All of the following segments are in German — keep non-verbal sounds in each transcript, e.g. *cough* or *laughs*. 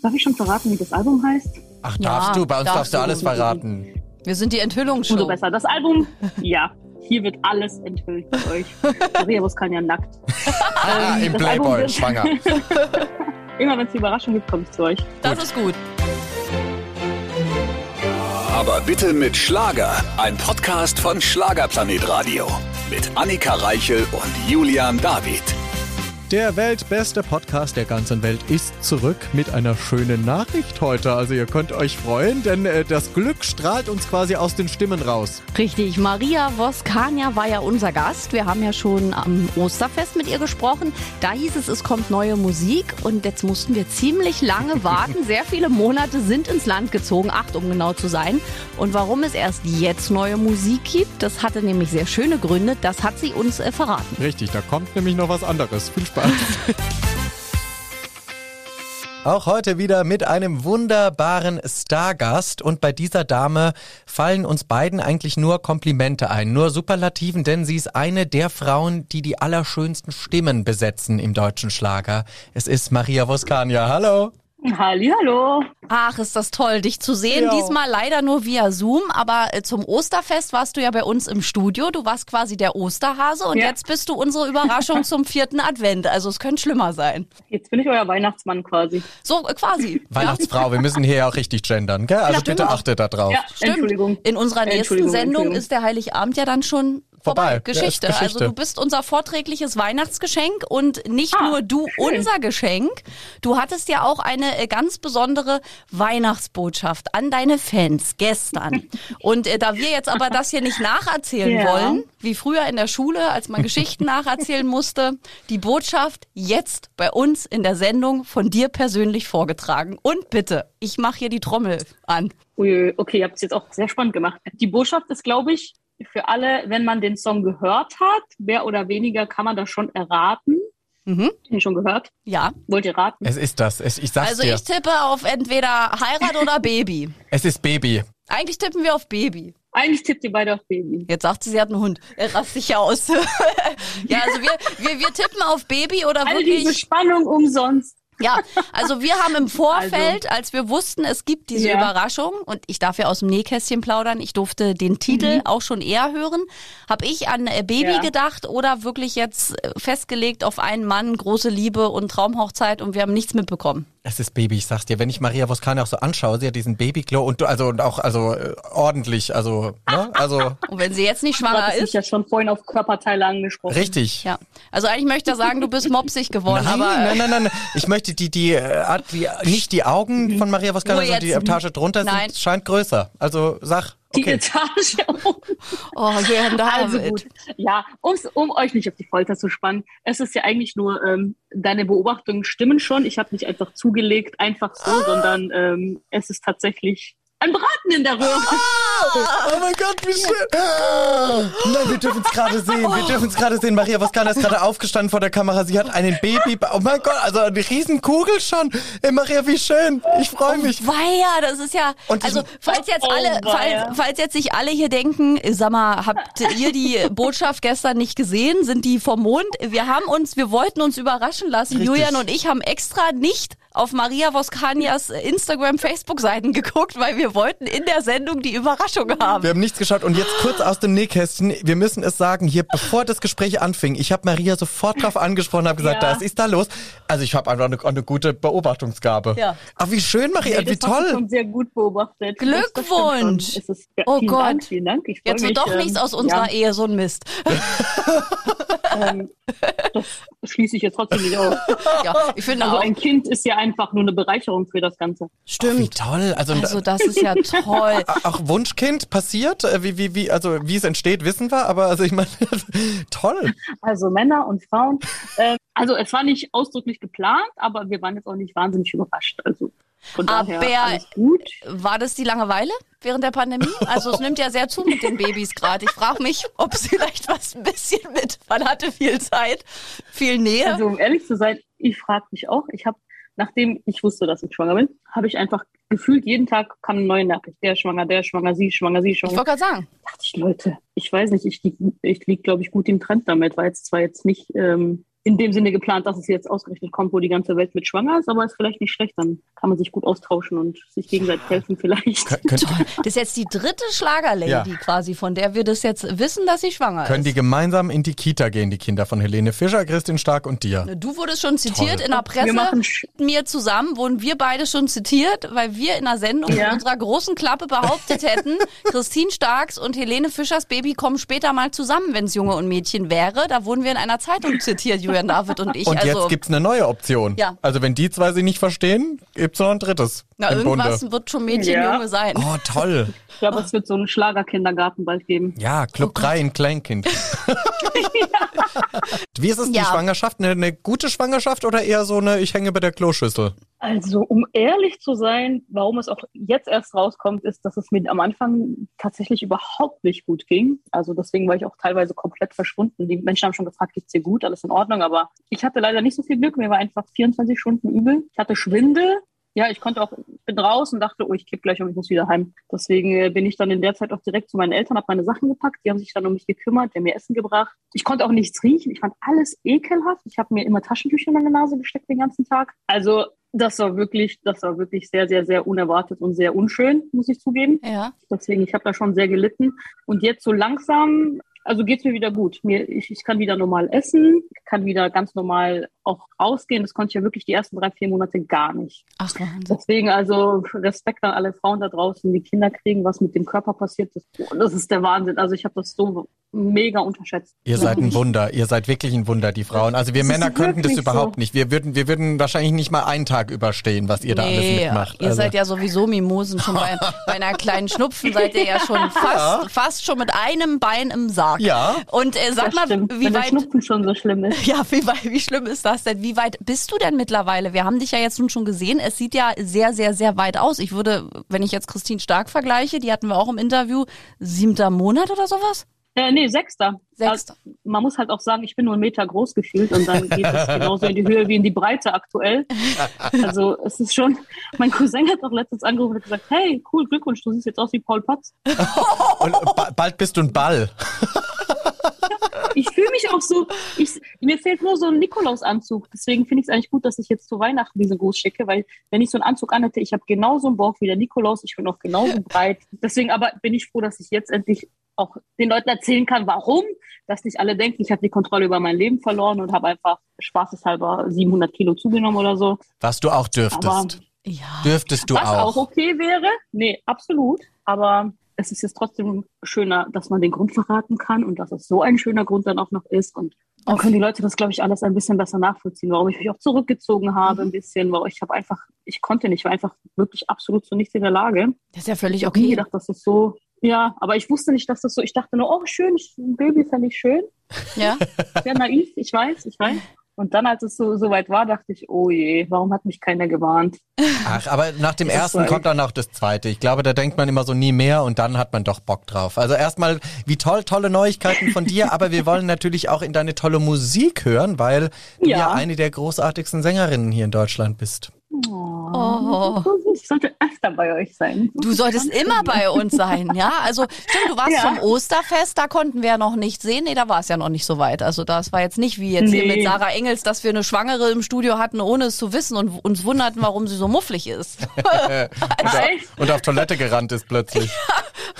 Darf ich schon verraten, wie das Album heißt? Ach, Ja, darfst du? Bei uns darfst darfst du alles verraten. Wir sind die Enthüllungsshow. Umso besser. Das Album, ja. Hier wird alles enthüllt für euch. *laughs* Maria Buscania nackt. Ah, Im das Playboy, schwanger. *laughs* Immer wenn es Überraschung gibt, kommt es zu euch. Das ist gut. Aber bitte mit Schlager. Ein Podcast von Schlagerplanet Radio. Mit Annika Reichel und Julian David. Der weltbeste Podcast der ganzen Welt ist zurück mit einer schönen Nachricht heute. Also ihr könnt euch freuen, denn äh, das Glück strahlt uns quasi aus den Stimmen raus. Richtig, Maria Voskania war ja unser Gast. Wir haben ja schon am Osterfest mit ihr gesprochen. Da hieß es, es kommt neue Musik und jetzt mussten wir ziemlich lange *laughs* warten. Sehr viele Monate sind ins Land gezogen, acht um genau zu sein. Und warum es erst jetzt neue Musik gibt, das hatte nämlich sehr schöne Gründe. Das hat sie uns äh, verraten. Richtig, da kommt nämlich noch was anderes. Viel Spaß. Auch heute wieder mit einem wunderbaren Stargast und bei dieser Dame fallen uns beiden eigentlich nur Komplimente ein, nur Superlativen, denn sie ist eine der Frauen, die die allerschönsten Stimmen besetzen im deutschen Schlager. Es ist Maria Voskania. Hallo. Hallihallo. Ach, ist das toll, dich zu sehen. Ja. Diesmal leider nur via Zoom, aber äh, zum Osterfest warst du ja bei uns im Studio. Du warst quasi der Osterhase und Ja. jetzt bist du unsere Überraschung *laughs* zum vierten Advent. Also es könnte schlimmer sein. Jetzt bin ich euer Weihnachtsmann quasi. So äh, quasi. Weihnachtsfrau, wir müssen hier ja auch richtig gendern, gell? Also Ja, bitte achtet da drauf. Ja. Entschuldigung. In unserer nächsten Entschuldigung, Sendung Entschuldigung. ist der Heiligabend ja dann schon vorbei. Vorbei. Ja, Geschichte. Geschichte. Also du bist unser vorträgliches Weihnachtsgeschenk und nicht Ah, nur du schön. unser Geschenk. Du hattest ja auch eine äh, ganz besondere Weihnachtsbotschaft an deine Fans gestern. *laughs* und äh, da wir jetzt aber das hier nicht nacherzählen Ja. wollen, wie früher in der Schule, als man Geschichten *laughs* nacherzählen musste, die Botschaft jetzt bei uns in der Sendung von dir persönlich vorgetragen. Und bitte, ich mache hier die Trommel an. Ui, okay, ihr habt es jetzt auch sehr spannend gemacht. Die Botschaft ist, glaube ich, für alle, wenn man den Song gehört hat, mehr oder weniger kann man das schon erraten. Mhm. Den schon gehört. Ja. Wollt ihr raten? Es ist das. Es, ich sag's Also dir. ich tippe auf entweder Heirat oder Baby. *laughs* es ist Baby. Eigentlich tippen wir auf Baby. Eigentlich tippt ihr beide auf Baby. Jetzt sagt sie, sie hat einen Hund. Er rast sich aus. *laughs* ja, also wir, wir, wir tippen auf Baby oder All diese wirklich. Spannung umsonst. Ja, also wir haben im *laughs* Vorfeld, als wir wussten, es gibt diese Ja. Überraschung und ich darf ja aus dem Nähkästchen plaudern, ich durfte den Titel auch schon eher hören, habe ich an äh, Baby Ja. gedacht oder wirklich jetzt äh, festgelegt auf einen Mann, große Liebe und Traumhochzeit und wir haben nichts mitbekommen. Es ist Baby, ich sag's dir. Wenn ich Maria Voskania auch so anschaue, sie hat diesen Babyglow und du, also und auch also äh, ordentlich, also ne? also *laughs* Und wenn sie jetzt nicht schwanger ist, ja schon vorhin auf Körperteile angesprochen. richtig. ja. Also eigentlich möchte ich sagen, du bist mopsig geworden, Nein, aber nein, nein, nein. Ich möchte die, die, äh, Art- die nicht die Augen von Maria Voskania, Wo sondern die? Etage drunter Nein. sind, scheint größer. Also sag, Die okay. Etage. *laughs* oh, Jörn Also David. gut. Ja, um's, um euch nicht auf die Folter zu spannen. Es ist ja eigentlich nur, ähm, deine Beobachtungen stimmen schon. Ich habe nicht einfach zugelegt, einfach so, Ah. sondern ähm, es ist tatsächlich ein Braten in der Röhre. Oh mein Gott, wie schön. Ah. Nein, wir dürfen es gerade sehen. Wir dürfen es gerade sehen. Maria Voskana ist gerade aufgestanden vor der Kamera. Sie hat einen Baby. Oh mein Gott, also eine riesen Kugel schon. Ey, Maria, wie schön. Ich freue mich. Weia, das ist ja. Und also, falls jetzt Oh, alle, falls, falls jetzt sich alle hier denken, sag mal, habt ihr die Botschaft gestern nicht gesehen? Sind die vom Mond? Wir haben uns, wir wollten uns überraschen lassen. Richtig. Julian und ich haben extra nicht auf Maria Voskanias Instagram, Facebook-Seiten geguckt, weil wir wollten in der Sendung die Überraschung haben. Wir haben nichts geschaut und jetzt kurz aus dem Nähkästchen. Wir müssen es sagen, hier, bevor das Gespräch anfing, ich habe Maria sofort drauf angesprochen, habe gesagt, Ja. was ist da los? Also ich habe einfach eine, eine gute Beobachtungsgabe. Ja. Ach, wie schön, Maria, Nee, wie das hast du toll. schon sehr gut beobachtet. Glückwunsch. Das ist, ja, Oh vielen Gott. Dank, vielen Dank. Jetzt wird mich, doch ähm, nichts aus unserer ja, Ehe, so ein Mist. *laughs* ähm, das schließe ich jetzt trotzdem nicht aus. Ja, ich finde Also auch. ein Kind ist ja einfach nur eine Bereicherung für das Ganze. Wie Stimmt. toll. Also, Also, das ist ja toll. *laughs* auch Wunschkind passiert, äh, wie, wie, wie, also wie es entsteht, wissen wir, aber also ich meine, *laughs* toll. Also Männer und Frauen. Äh, also es war nicht ausdrücklich geplant, aber wir waren jetzt auch nicht wahnsinnig überrascht. Also von Aber-. War das die Langeweile während der Pandemie? Also es nimmt ja sehr zu mit den Babys gerade. Ich frage mich, ob es vielleicht was ein bisschen mit. Man hatte viel Zeit, viel Nähe. Also um ehrlich zu sein, ich frage mich auch. Ich habe, nachdem ich wusste, dass ich schwanger bin, habe ich einfach gefühlt jeden Tag kam eine neue Nachricht. Der schwanger, der schwanger, sie schwanger, sie ist ich schwanger. wollte gerade sagen. dachte ich, Leute, ich weiß nicht, ich ich lieg glaube ich, gut im Trend damit, war jetzt zwar jetzt nicht ähm, in dem Sinne geplant, dass es jetzt ausgerechnet kommt, wo die ganze Welt mit schwanger ist, aber ist vielleicht nicht schlecht. Dann kann man sich gut austauschen und sich gegenseitig helfen vielleicht. Kön könnt, Toll. Das ist jetzt die dritte Schlagerlady Ja. quasi, von der wir das jetzt wissen, dass sie schwanger können die ist. gemeinsam in die Kita gehen, die Kinder von Helene Fischer, Christin Stark und dir? Du wurdest schon zitiert Toll. in der Wir Presse. machen Sch- Mit mir zusammen wurden wir beide schon zitiert, weil wir in einer Sendung Ja. in unserer großen Klappe behauptet hätten, *laughs* Christine Starks und Helene Fischers Baby kommen später mal zusammen, wenn es Junge und Mädchen wäre. Da wurden wir in einer Zeitung zitiert, Julian David und ich. Und also, jetzt gibt's eine neue Option. Ja. Also wenn die zwei sich nicht verstehen, gibt's noch ein drittes na, im Bunde. irgendwas wird schon Mädchen, Ja. Junge sein. Oh, toll. Ich glaube, es wird so einen Schlagerkindergarten bald geben. Ja, Club 3 in Kleinkind. *laughs* Wie ist es die Ja. Schwangerschaft? Eine, eine gute Schwangerschaft oder eher so eine Ich hänge bei der Kloschüssel? Also, um ehrlich zu sein, warum es auch jetzt erst rauskommt, ist, dass es mir am Anfang tatsächlich überhaupt nicht gut ging. Also deswegen war ich auch teilweise komplett verschwunden. Die Menschen haben schon gefragt, geht's dir gut, alles in Ordnung, aber ich hatte leider nicht so viel Glück. Mir war einfach 24 Stunden übel. Ich hatte Schwindel. Ja, ich konnte auch, bin raus und dachte, oh, ich kipp gleich und ich muss wieder heim. Deswegen äh, bin ich dann in der Zeit auch direkt zu meinen Eltern, habe meine Sachen gepackt. Die haben sich dann um mich gekümmert, die haben mir Essen gebracht. Ich konnte auch nichts riechen. Ich fand alles ekelhaft. Ich habe mir immer Taschentücher in meine Nase gesteckt den ganzen Tag. Also das war wirklich, das war wirklich sehr, sehr, sehr unerwartet und sehr unschön, muss ich zugeben. Ja. Deswegen, ich habe da schon sehr gelitten. Und jetzt so langsam, also geht's mir wieder gut. Mir, ich, ich kann wieder normal essen, kann wieder ganz normal auch rausgehen. Das konnte ich ja wirklich die ersten drei, vier Monate gar nicht. Ach, Wahnsinn. Deswegen also Respekt an alle Frauen da draußen, die Kinder kriegen, was mit dem Körper passiert. Das, das ist der Wahnsinn. Also ich habe das so mega unterschätzt. Ihr seid ein Wunder. Ihr seid wirklich ein Wunder, die Frauen. Also wir Das Männer könnten das überhaupt so. nicht. Wir würden, wir würden wahrscheinlich nicht mal einen Tag überstehen, was ihr da alles mitmacht. ihr Also- seid ja sowieso Mimosen. Schon bei, *laughs* bei einer kleinen Schnupfen seid ihr ja schon fast, fast schon mit einem Bein im Sarg. Ja. Und äh, sag Das mal, stimmt, wie wenn weit, Schnupfen schon so schlimm ist. *laughs* ja, wie, weit, wie schlimm ist das denn? Wie weit bist du denn mittlerweile? Wir haben dich ja jetzt nun schon gesehen. Es sieht ja sehr, sehr, sehr weit aus. Ich würde, wenn ich jetzt Christine Stark vergleiche, die hatten wir auch im Interview, siebter Monat oder sowas? Äh, nee, Sechster. Sechster. Also, man muss halt auch sagen, ich bin nur einen Meter groß gefühlt und dann geht es *laughs* genauso in die Höhe wie in die Breite aktuell. *laughs* Also es ist schon, mein Cousin hat auch letztens angerufen und gesagt, hey, cool, Glückwunsch, du siehst jetzt aus wie Paul Potts. Und ba bald bist du ein Ball. *laughs* Ich fühle mich auch so, ich, mir fehlt nur so ein Nikolausanzug. Deswegen finde ich es eigentlich gut, dass ich jetzt zu Weihnachten diesen Gruß schicke, weil wenn ich so einen Anzug anhätte, ich habe genauso einen Bauch wie der Nikolaus, ich bin auch genauso breit. Deswegen aber bin ich froh, dass ich jetzt endlich auch den Leuten erzählen kann, warum, dass nicht alle denken, ich habe die Kontrolle über mein Leben verloren und habe einfach spaßeshalber 700 Kilo zugenommen oder so. Was du auch Aber dürftest. Ja. Dürftest du was auch. auch. okay wäre, nee, absolut. Aber es ist jetzt trotzdem schöner, dass man den Grund verraten kann und dass es so ein schöner Grund dann auch noch ist. Und dann können die Leute das, glaube ich, alles ein bisschen besser nachvollziehen, warum ich mich auch zurückgezogen habe, ein bisschen, weil ich habe einfach, ich konnte nicht, ich war einfach wirklich absolut zu nichts in der Lage. Das ist ja völlig Ich habe nie okay. gedacht, dass das so, ja, aber ich wusste nicht, dass das so, ich dachte nur, oh, schön, ich, ein Baby fände ich schön. Ja. Sehr naiv, ich weiß, ich weiß. Und dann, als es so, so weit war, dachte ich, oh je, warum hat mich keiner gewarnt? Ach, aber nach dem *laughs* Das ersten kommt dann auch das zweite. Ich glaube, da denkt man immer so nie mehr und dann hat man doch Bock drauf. Also erstmal, wie toll, tolle Neuigkeiten von dir, aber wir wollen natürlich auch in deine tolle Musik hören, weil du ja, Ja. eine der großartigsten Sängerinnen hier in Deutschland bist. Oh. Ich sollte öfter bei euch sein. Du solltest immer bei uns sein, ja? Also stimmt, du warst Ja. vom Osterfest, da konnten wir ja noch nicht sehen. Nee, da war es ja noch nicht so weit. Also das war jetzt nicht wie jetzt hier Nee. mit Sarah Engels, dass wir eine Schwangere im Studio hatten, ohne es zu wissen und uns wunderten, warum sie so mufflig ist. *laughs* Und, Echt? und auf Toilette gerannt ist plötzlich. *laughs*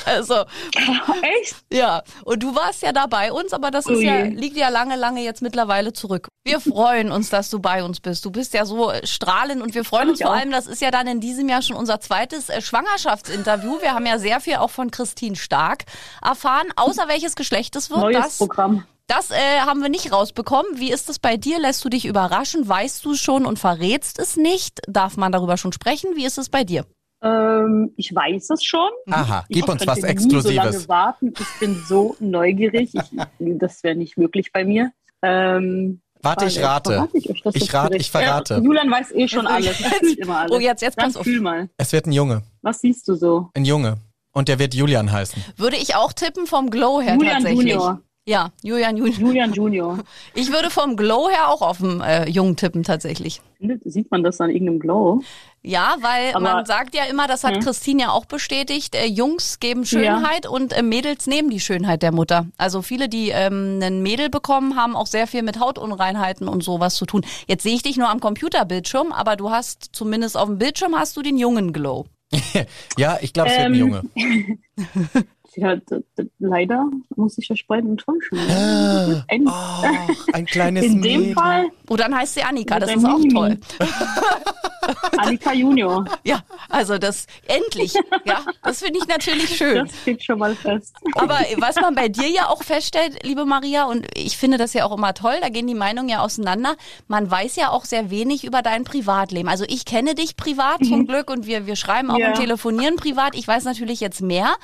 Also, *laughs* Echt? ja. Und du warst ja da bei uns, aber das ist Ui. ja, liegt ja lange, lange jetzt mittlerweile zurück. Wir freuen uns, dass du bei uns bist. Du bist ja so strahlend und wir freuen uns Ich vor auch. allem, das ist ja dann in diesem Jahr schon unser zweites äh, Schwangerschaftsinterview. Wir haben ja sehr viel auch von Christine Stark erfahren, außer welches Geschlecht es wird. Neues das Programm. das äh, haben wir nicht rausbekommen. Wie ist es bei dir? Lässt du dich überraschen? Weißt du es schon und verrätst es nicht? Darf man darüber schon sprechen? Wie ist es bei dir? Ähm, ich weiß es schon. Aha, gib ich uns was könnte nie so Exklusives. lange warten. Ich bin so neugierig. Ich, das wäre nicht möglich bei mir. Ähm, Warte, ich rate. Ich, euch Ich jetzt rate, ich verrate. Ja, Julian weiß eh schon alles. Immer alles. Oh, jetzt- jetzt Dann fühl mal. Es wird ein Junge. Was siehst du so? Ein Junge. Und der wird Julian heißen. Würde ich auch tippen vom Glow her Julian tatsächlich. Junior. Ja, Julian Junior. Julian Junior. *laughs* Ich würde vom Glow her auch auf den äh, Jungen tippen tatsächlich. Sieht man das an irgendeinem Glow? Ja, weil Aber- man sagt ja immer, das hat Hm. Christine ja auch bestätigt, äh, Jungs geben Schönheit und äh, Mädels nehmen die Schönheit der Mutter. Also viele, die ähm, ein Mädel bekommen, haben auch sehr viel mit Hautunreinheiten und sowas zu tun. Jetzt sehe ich dich nur am Computerbildschirm, aber du hast zumindest auf dem Bildschirm hast du den jungen Glow. *laughs* Ja, ich glaube, es wird ein Ähm, Junge. *laughs* Ja, d- d- leider muss ich das beiden enttäuschen. Ah, Ein, oh, ein kleines *laughs* in dem Mädel. Fall Oh, dann heißt sie Annika, das ist auch toll. *laughs* *laughs* Annika Junior. Ja, also das endlich. Ja, das finde ich natürlich schön. Das steht schon mal fest. Aber was man bei dir ja auch feststellt, liebe Maria, und ich finde das ja auch immer toll, da gehen die Meinungen ja auseinander. Man weiß ja auch sehr wenig über dein Privatleben. Also ich kenne dich privat zum Glück und wir, wir schreiben auch Ja. und telefonieren privat. Ich weiß natürlich jetzt mehr,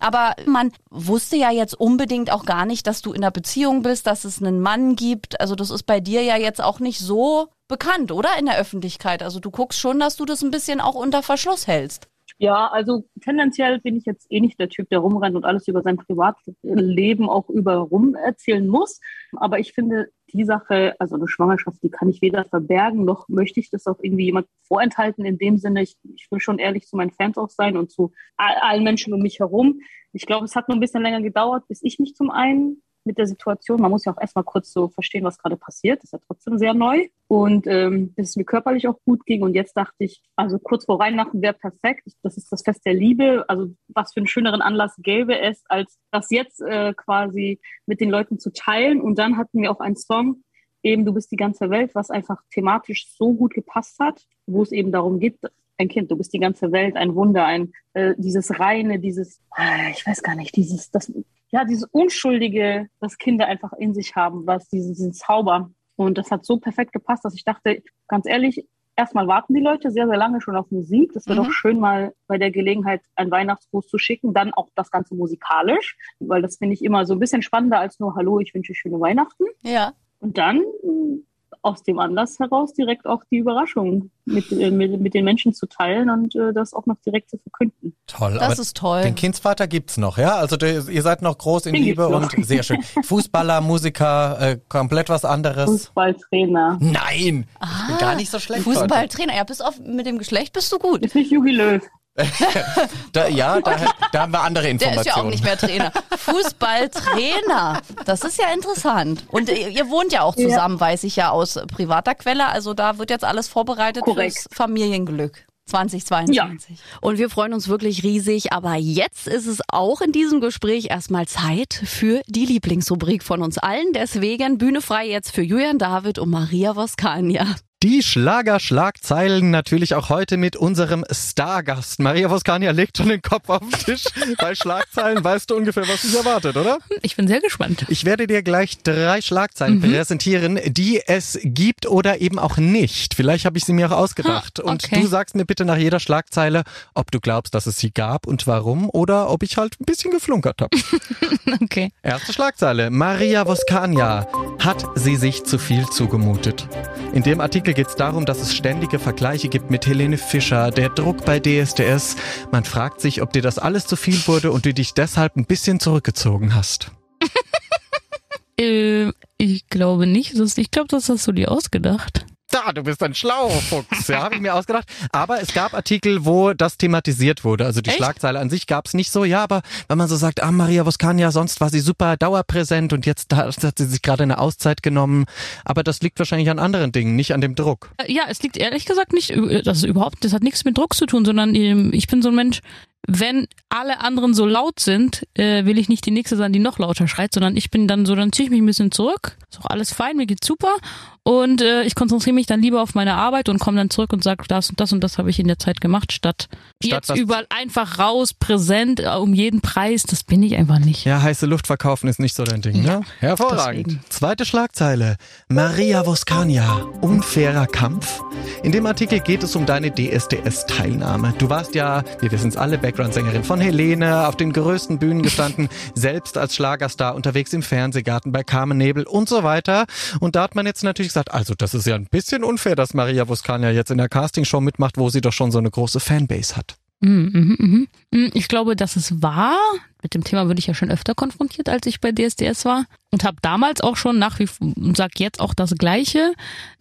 aber man wusste ja jetzt unbedingt auch gar nicht, dass du in einer Beziehung bist, dass es einen Mann gibt. Also das ist bei dir ja jetzt auch nicht so bekannt, oder? In der Öffentlichkeit. Also du guckst schon, dass du das ein bisschen auch unter Verschluss hältst. Ja, also tendenziell bin ich jetzt eh nicht der Typ, der rumrennt und alles über sein Privatleben auch über rum erzählen muss. Aber ich finde, die Sache, also eine Schwangerschaft, die kann ich weder verbergen, noch möchte ich das auch irgendwie jemand vorenthalten. In dem Sinne, ich, ich will schon ehrlich zu meinen Fans auch sein und zu all- allen Menschen um mich herum. Ich glaube, es hat nur ein bisschen länger gedauert, bis ich mich zum einen mit der Situation, man muss ja auch erstmal kurz so verstehen, was gerade passiert, das ist ja trotzdem sehr neu. Und ähm, bis es mir körperlich auch gut ging. Und jetzt dachte ich, also kurz vor Weihnachten wäre perfekt. Das ist das Fest der Liebe. Also was für einen schöneren Anlass gäbe es, als das jetzt äh, quasi mit den Leuten zu teilen. Und dann hatten wir auch einen Song, eben Du bist die ganze Welt, was einfach thematisch so gut gepasst hat, wo es eben darum geht, ein Kind, du bist die ganze Welt, ein Wunder, ein äh, dieses reine, dieses, äh, ich weiß gar nicht, dieses, das, ja, dieses Unschuldige, was Kinder einfach in sich haben, was diesen, diesen Zauber. Und das hat so perfekt gepasst, dass ich dachte, ganz ehrlich, erstmal warten die Leute sehr, sehr lange schon auf Musik. Das wäre Mhm. doch schön, mal bei der Gelegenheit einen Weihnachtsgruß zu schicken. Dann auch das Ganze musikalisch, weil das finde ich immer so ein bisschen spannender als nur Hallo, ich wünsche schöne Weihnachten. Ja. Und dann aus dem Anlass heraus direkt auch die Überraschung mit, äh, mit, mit den Menschen zu teilen und äh, das auch noch direkt zu verkünden. Toll. Das aber ist toll. Den Kindsvater gibt's noch, ja? Also der, ihr seid noch groß in Den Liebe noch. und sehr schön. *laughs* Fußballer, Musiker, äh, komplett was anderes. Fußballtrainer. Nein, ich bin gar nicht so schlecht. Fußballtrainer, ja, bis auf mit dem Geschlecht bist du gut. Ist nicht Jogi Löw. Da, ja, da, da haben wir andere Der Informationen. ist ja auch nicht mehr Trainer. Fußballtrainer. Das ist ja interessant. Und ihr, ihr wohnt ja auch zusammen, weiß ich ja aus privater Quelle. Also da wird jetzt alles vorbereitet Korrekt. fürs Familienglück. 2022. Und wir freuen uns wirklich riesig. Aber jetzt ist es auch in diesem Gespräch erstmal Zeit für die Lieblingsrubrik von uns allen. Deswegen Bühne frei jetzt für Julian David und Maria Voskania. Die Schlager-Schlagzeilen natürlich auch heute mit unserem Stargast. Maria Voskania legt schon den Kopf auf den Tisch. Bei Schlagzeilen weißt du ungefähr, was dich erwartet, oder? Ich bin sehr gespannt. Ich werde dir gleich drei Schlagzeilen präsentieren, die es gibt oder eben auch nicht. Vielleicht habe ich sie mir auch ausgedacht. Ha, Und okay. du sagst mir bitte nach jeder Schlagzeile, ob du glaubst, dass es sie gab und warum oder ob ich halt ein bisschen geflunkert habe. *laughs* Okay. Erste Schlagzeile. Maria Voskania. Hat sie sich zu viel zugemutet? In dem Artikel geht es darum, dass es ständige Vergleiche gibt mit Helene Fischer, der Druck bei DSDS. Man fragt sich, ob dir das alles zu viel wurde und du dich deshalb ein bisschen zurückgezogen hast. *laughs* Äh, ich glaube nicht. Ich glaube, das hast du dir ausgedacht. Da, du bist ein schlauer Fuchs. Ja, *laughs* habe ich mir ausgedacht. Aber es gab Artikel, wo das thematisiert wurde. Also die Echt? Schlagzeile an sich gab es nicht so. Ja, aber wenn man so sagt, ah, Maria Voskania, sonst war sie super dauerpräsent und jetzt hat hat sie sich gerade eine Auszeit genommen. Aber das liegt wahrscheinlich an anderen Dingen, nicht an dem Druck. Äh, Ja, es liegt ehrlich gesagt nicht, äh, das ist überhaupt, das hat nichts mit Druck zu tun, sondern ähm, ich bin so ein Mensch, wenn alle anderen so laut sind, äh, will ich nicht die nächste sein, die noch lauter schreit, sondern ich bin dann so, dann ziehe ich mich ein bisschen zurück. Ist auch alles fein, mir geht's super. Und äh, ich konzentriere mich dann lieber auf meine Arbeit und komme dann zurück und sage, das und das und das habe ich in der Zeit gemacht, statt, Statt jetzt überall einfach raus, präsent, äh, um jeden Preis. Das bin ich einfach nicht. Ja, heiße Luft verkaufen ist nicht so dein Ding, ne? Hervorragend. deswegen. Zweite Schlagzeile. Maria Voskania. Unfairer Kampf. In dem Artikel geht es um deine DSDS-Teilnahme. Du warst ja, wir wissen es alle, Background-Sängerin von Helene, auf den größten Bühnen gestanden, *laughs* selbst als Schlagerstar unterwegs im Fernsehgarten bei Carmen Nebel und so weiter. Und da hat man jetzt natürlich gesagt, also das ist ja ein bisschen unfair, dass Maria Voskania jetzt in der Castingshow mitmacht, wo sie doch schon so eine große Fanbase hat. Mhm, mhm, mhm. Mm, Ich glaube, dass es war. Mit dem Thema würde ich ja schon öfter konfrontiert, als ich bei DSDS war. Und habe damals auch schon nach wie vor und sag jetzt auch das Gleiche.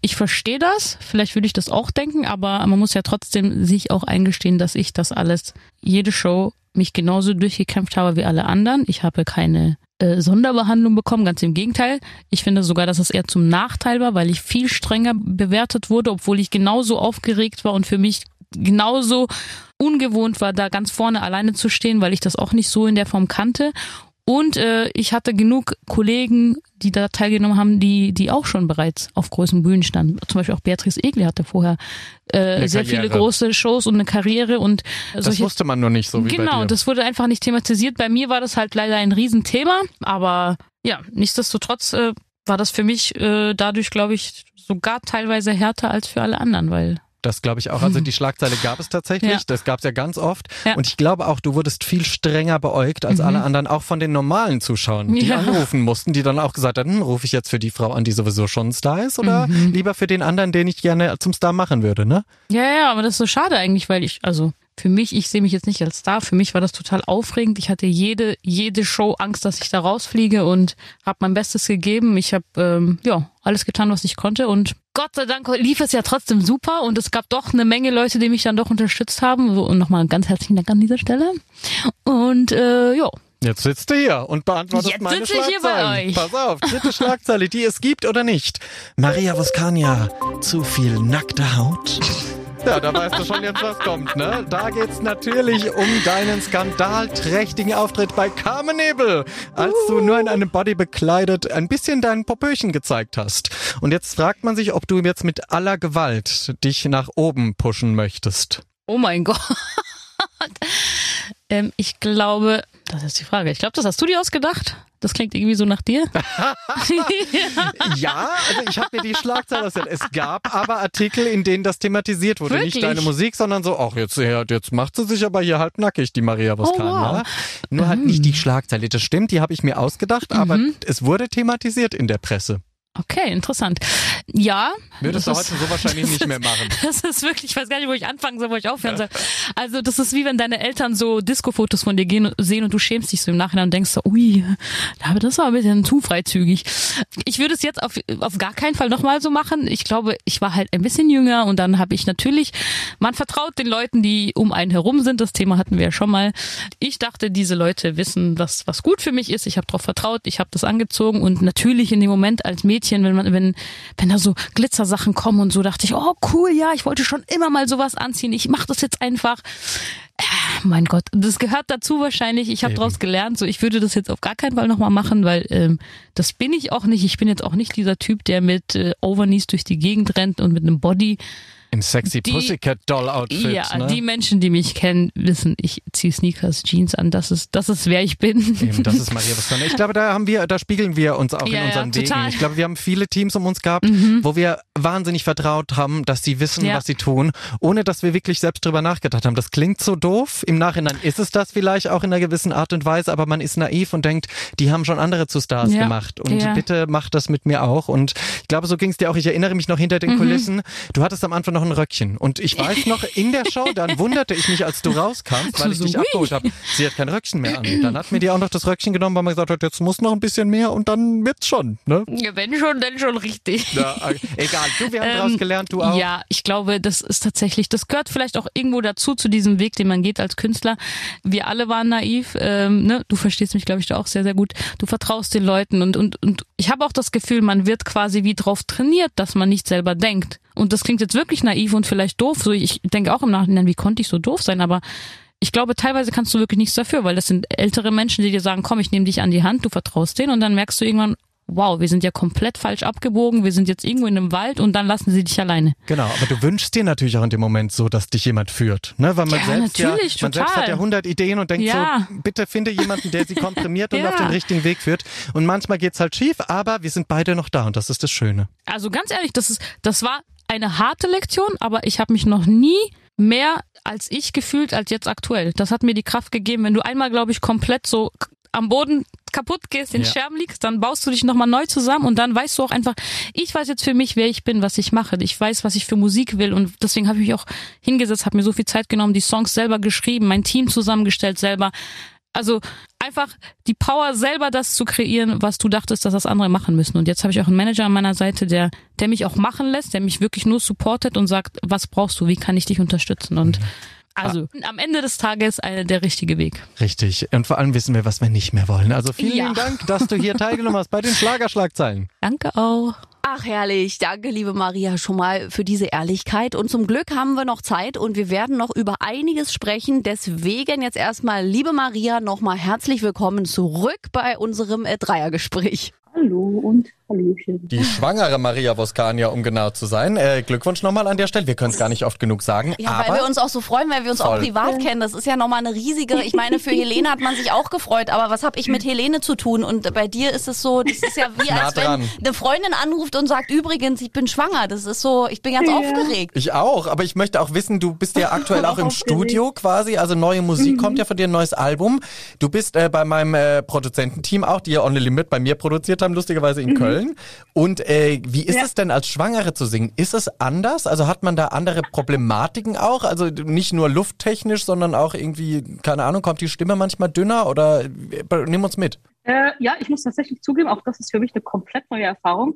Ich verstehe das. Vielleicht würde ich das auch denken, aber man muss ja trotzdem sich auch eingestehen, dass ich das alles, jede Show mich genauso durchgekämpft habe wie alle anderen. Ich habe keine äh, Sonderbehandlung bekommen, ganz im Gegenteil. Ich finde sogar, dass es eher zum Nachteil war, weil ich viel strenger bewertet wurde, obwohl ich genauso aufgeregt war und für mich genauso ungewohnt war, da ganz vorne alleine zu stehen, weil ich das auch nicht so in der Form kannte. Und äh, ich hatte genug Kollegen, die da teilgenommen haben, die, die auch schon bereits auf großen Bühnen standen. Zum Beispiel auch Beatrice Egli hatte vorher äh, sehr Karriere. viele große Shows und eine Karriere und Das solche wusste man nur nicht so wie Genau, das wurde einfach nicht thematisiert. Bei mir war das halt leider ein Riesenthema, aber ja, nichtsdestotrotz äh, war das für mich äh, dadurch, glaube ich, sogar teilweise härter als für alle anderen, weil Das glaube ich auch. Also die *laughs* Schlagzeile gab es tatsächlich. Ja. Das gab es ja ganz oft. Ja. Und ich glaube auch, du wurdest viel strenger beäugt als alle anderen, auch von den normalen Zuschauern, die Ja. anrufen mussten, die dann auch gesagt haben, hm, rufe ich jetzt für die Frau an, die sowieso schon ein Star ist oder Mhm. lieber für den anderen, den ich gerne zum Star machen würde, ne? Ja, ja, aber das ist so schade eigentlich, weil ich, also für mich, ich sehe mich jetzt nicht als Star, für mich war das total aufregend. Ich hatte jede, jede Show Angst, dass ich da rausfliege und habe mein Bestes gegeben. Ich habe ähm, ja alles getan, was ich konnte und Gott sei Dank lief es ja trotzdem super und es gab doch eine Menge Leute, die mich dann doch unterstützt haben. Und nochmal ganz herzlichen Dank an dieser Stelle. Und äh, ja, Jetzt sitzt du hier und beantwortest Jetzt meine sitze ich hier bei Schlagzeilen. euch. Pass auf, dritte Schlagzeile, die es gibt oder nicht. Maria Voskania, zu viel nackte Haut? Ja, da weißt du schon jetzt, was kommt, ne? Da geht's natürlich um deinen skandalträchtigen Auftritt bei Carmen Nebel, als du nur in einem Body bekleidet ein bisschen dein Popöchen gezeigt hast. Und jetzt fragt man sich, ob du jetzt mit aller Gewalt dich nach oben pushen möchtest. Oh mein *laughs* Gott. Ähm, ich glaube, das ist die Frage. Ich glaube, das hast du dir ausgedacht. Das klingt irgendwie so nach dir. *laughs* *laughs* Ja, also ich habe mir die Schlagzeile ausgedacht. Es gab aber Artikel, in denen das thematisiert wurde. Wirklich? Nicht deine Musik, sondern so, ach, jetzt, jetzt macht sie sich aber hier halb nackig, die Maria Voskania. Oh, wow. Nur halt nicht die Schlagzeile. Das stimmt, die habe ich mir ausgedacht, aber Mhm. es wurde thematisiert in der Presse. Okay, interessant. Ja. Würdest du heute so wahrscheinlich nicht ist- mehr machen. *laughs* Das ist wirklich, ich weiß gar nicht, wo ich anfangen soll, wo ich aufhören soll. *laughs* Also das ist wie wenn deine Eltern so Disco-Fotos von dir gehen, sehen und du schämst dich so im Nachhinein und denkst so, ui, aber das war ein bisschen zu freizügig. Ich würde es jetzt auf, auf gar keinen Fall nochmal so machen. Ich glaube, ich war halt ein bisschen jünger und dann habe ich natürlich, man vertraut den Leuten, die um einen herum sind. Das Thema hatten wir ja schon mal. Ich dachte, diese Leute wissen, was, was gut für mich ist. Ich habe darauf vertraut, ich habe das angezogen und natürlich in dem Moment als Mädchen, wenn man, wenn, wenn da so Glitzersachen kommen und so, dachte ich, oh cool, ja, ich wollte schon immer mal sowas anziehen. Ich mache das jetzt einfach. Äh, mein Gott, das gehört dazu wahrscheinlich. Ich habe daraus gelernt. So, ich würde das jetzt auf gar keinen Fall nochmal machen, weil ähm, das bin ich auch nicht. Ich bin jetzt auch nicht dieser Typ, der mit äh, Overknees durch die Gegend rennt und mit einem Body. Im sexy Die- Pussycat Doll Outfit. ja, ne? die Menschen, die mich kennen, wissen, ich ziehe Sneakers, Jeans an. Das ist, das ist wer ich bin. Eben, das ist Maria *laughs* Voskania. Ich glaube, da haben wir, da spiegeln wir uns auch Ja, in ja, unseren Wegen. total. Mhm. Ich glaube, wir haben viele Teams um uns gehabt, wo wir wahnsinnig vertraut haben, dass sie wissen, Ja. was sie tun, ohne dass wir wirklich selbst drüber nachgedacht haben. Das klingt so doof. Im Nachhinein ist es das vielleicht auch in einer gewissen Art und Weise, aber man ist naiv und denkt, die haben schon andere zu Stars Ja. gemacht. Und Ja. bitte mach das mit mir auch. Und ich glaube, so ging es dir auch. Ich erinnere mich noch hinter Mhm. den Kulissen. Du hattest am Anfang noch ein Röckchen. Und ich weiß noch, in der Show, dann *laughs* wunderte ich mich, als du rauskamst, weil ich dich abgeholt habe. Sie hat kein Röckchen mehr an. Dann hat mir die auch noch das Röckchen genommen, weil man gesagt hat, jetzt muss noch ein bisschen mehr und dann wird's schon. Ne? Ja, wenn schon, dann schon richtig. Ja, äh, egal. Du, wir haben Ähm, draus gelernt, du auch. Ja, ich glaube, das ist tatsächlich, das gehört vielleicht auch irgendwo dazu, zu diesem Weg, den man geht als Künstler. Wir alle waren naiv, ähm, ne? du verstehst mich, glaube ich, da auch sehr, sehr gut. Du vertraust den Leuten und, und, und ich habe auch das Gefühl, man wird quasi wie drauf trainiert, dass man nicht selber denkt. Und das klingt jetzt wirklich naiv und vielleicht doof. So, ich denke auch im Nachhinein, wie konnte ich so doof sein, aber ich glaube, teilweise kannst du wirklich nichts dafür, weil das sind ältere Menschen, die dir sagen, komm, ich nehme dich an die Hand, du vertraust denen und dann merkst du irgendwann, wow, wir sind ja komplett falsch abgebogen, wir sind jetzt irgendwo in einem Wald und dann lassen sie dich alleine. Genau, aber du wünschst dir natürlich auch in dem Moment so, dass dich jemand führt. Ne? Weil man Ja, selbst natürlich, ja, man selbst total. hat ja 100 Ideen und denkt Ja. so, bitte finde jemanden, der sie komprimiert und *laughs* Ja. auf den richtigen Weg führt. Und manchmal geht's halt schief, aber wir sind beide noch da und das ist das Schöne. Also ganz ehrlich, das ist, das war eine harte Lektion, aber ich habe mich noch nie mehr als ich gefühlt als jetzt aktuell. Das hat mir die Kraft gegeben, wenn du einmal, glaube ich, komplett so am Boden kaputt gehst, in Ja. Scherben liegst, dann baust du dich nochmal neu zusammen und dann weißt du auch einfach, ich weiß jetzt für mich, wer ich bin, was ich mache. Ich weiß, was ich für Musik will und deswegen habe ich mich auch hingesetzt, habe mir so viel Zeit genommen, die Songs selber geschrieben, mein Team zusammengestellt selber. Also einfach die Power selber das zu kreieren, was du dachtest, dass das andere machen müssen. Und jetzt habe ich auch einen Manager an meiner Seite, der, der mich auch machen lässt, der mich wirklich nur supportet und sagt, was brauchst du, wie kann ich dich unterstützen? Und also am Ende des Tages äh, der richtige Weg. Richtig. Und vor allem wissen wir, was wir nicht mehr wollen. Also vielen Ja. Dank, dass du hier *laughs* teilgenommen hast bei den Schlagerschlagzeilen. Danke auch. Ach herrlich, danke liebe Maria schon mal für diese Ehrlichkeit und zum Glück haben wir noch Zeit und wir werden noch über einiges sprechen. Deswegen jetzt erstmal, liebe Maria, nochmal herzlich willkommen zurück bei unserem äh, Dreiergespräch. Hallo und Hallöchen. Die schwangere Maria Voskania, um genau zu sein. Äh, Glückwunsch nochmal an der Stelle. Wir können es gar nicht oft genug sagen. Ja, aber weil wir uns auch so freuen, weil wir uns auch Voll. privat kennen. Das ist ja nochmal eine riesige, ich meine, für Helene hat man sich auch gefreut, aber was habe ich mit Helene zu tun? Und bei dir ist es so, das ist ja wie Nah als wenn dran. eine Freundin anruft und sagt, übrigens, ich bin schwanger. Das ist so, ich bin ganz Ja. aufgeregt. ich auch, aber ich möchte auch wissen, du bist ja *laughs* aktuell auch im. Studio quasi, also neue Musik kommt ja von dir, ein neues Album. Du bist äh, bei meinem äh, Produzententeam auch, die ja On the Limit bei mir produziert haben, lustigerweise in Köln. Und äh, wie ist Ja. es denn als Schwangere zu singen? Ist es anders? Also hat man da andere Problematiken auch? Also nicht nur lufttechnisch, sondern auch irgendwie, keine Ahnung, kommt die Stimme manchmal dünner oder äh, nimm uns mit. Äh, ja, ich muss tatsächlich zugeben, auch das ist für mich eine komplett neue Erfahrung.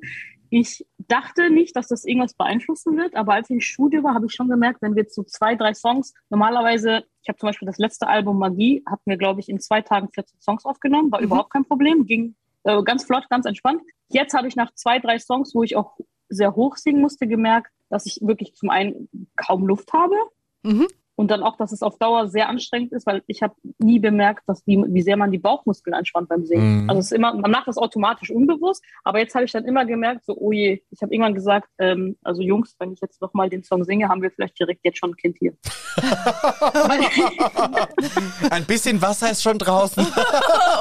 Ich dachte nicht, dass das irgendwas beeinflussen wird, aber als ich im Studio war, habe ich schon gemerkt, wenn wir zu zwei, drei Songs, normalerweise, ich habe zum Beispiel das letzte Album Magie, hatten wir, glaube ich, in zwei Tagen 14 Songs aufgenommen, war überhaupt kein Problem, ging äh, ganz flott, ganz entspannt. Jetzt habe ich nach zwei, drei Songs, wo ich auch sehr hoch singen musste, gemerkt, dass ich wirklich zum einen kaum Luft habe Mhm. Und dann auch, dass es auf Dauer sehr anstrengend ist, weil ich habe nie bemerkt, dass wie, wie sehr man die Bauchmuskeln anspannt beim Singen. Mhm. Also es ist immer, man macht das automatisch unbewusst, aber jetzt habe ich dann immer gemerkt, so, oh je, ich habe irgendwann gesagt, ähm, also Jungs, wenn ich jetzt nochmal den Song singe, haben wir vielleicht direkt jetzt schon ein Kind hier. *laughs* Ein bisschen Wasser ist schon draußen. *laughs*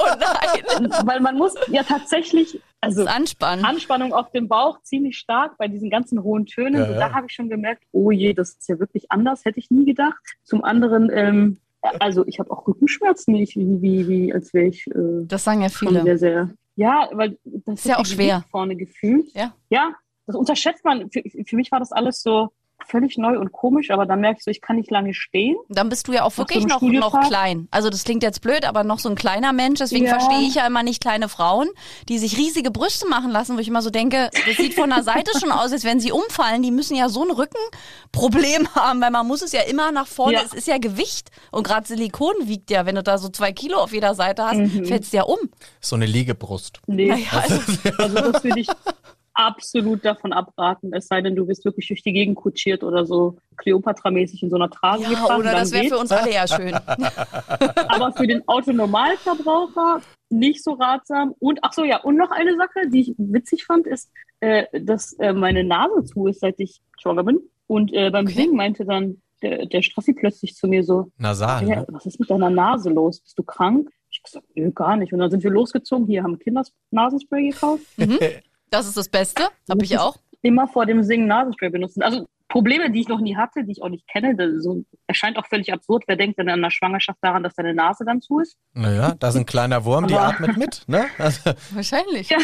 Oh nein. *laughs* weil man muss ja tatsächlich, also anspannen. Anspannung auf dem Bauch ziemlich stark bei diesen ganzen hohen Tönen. Ja, So, ja. Da habe ich schon gemerkt, oh je, das ist ja wirklich anders, hätte ich nie gedacht. Zum anderen, ähm, also ich habe auch Rückenschmerzen, wie, ich- wie, wie, wie als wäre ich äh, Das sagen ja viele. sehr, sehr. Ja, weil das Ist ja auch schwer. Vorne gefühlt. Ja. Ja, das unterschätzt man. Für, für mich war das alles so völlig neu und komisch, aber dann merke ich so, ich kann nicht lange stehen. Dann bist du ja auch wirklich noch, noch klein. Also das klingt jetzt blöd, aber noch so ein kleiner Mensch. Deswegen Ja. verstehe ich ja immer nicht kleine Frauen, die sich riesige Brüste machen lassen, wo ich immer so denke, das sieht von der Seite schon aus, als wenn sie umfallen. Die müssen ja so ein Rückenproblem *laughs* haben, weil man muss es ja immer nach vorne. Ja. Es ist ja Gewicht. Und gerade Silikon wiegt ja, wenn du da so zwei Kilo auf jeder Seite hast, Mhm. fällst du ja um. So eine Liegebrust. Nee, Naja, also, also das würde ich *laughs* absolut davon abraten, es sei denn, du wirst wirklich durch die Gegend kutschiert oder so Kleopatra-mäßig in so einer Trage ja, gefahren, oder das wäre für uns alle ja schön. *laughs* aber für den Autonormalverbraucher nicht so ratsam. Und ach so, ja, und noch eine Sache, die ich witzig fand, ist, äh, dass äh, meine Nase zu ist, seit ich schwanger bin. Und äh, beim Okay. Singen meinte dann der, der Strassi plötzlich zu mir so, Nasal. ja, Ne? was ist mit deiner Nase los? Bist du krank? Ich gesagt, nö, gar nicht. Und dann sind wir losgezogen, hier haben Kinder Nasenspray gekauft. *laughs* Das ist das Beste. Hab ich auch. Immer vor dem Singen Nasenspray benutzen. Also Probleme, die ich noch nie hatte, die ich auch nicht kenne. Das so, erscheint auch völlig absurd. Wer denkt denn an der Schwangerschaft daran, dass deine Nase dann zu ist? Naja, da ist ein kleiner Wurm, die atmet mit. Ne? Also, Wahrscheinlich. Ja.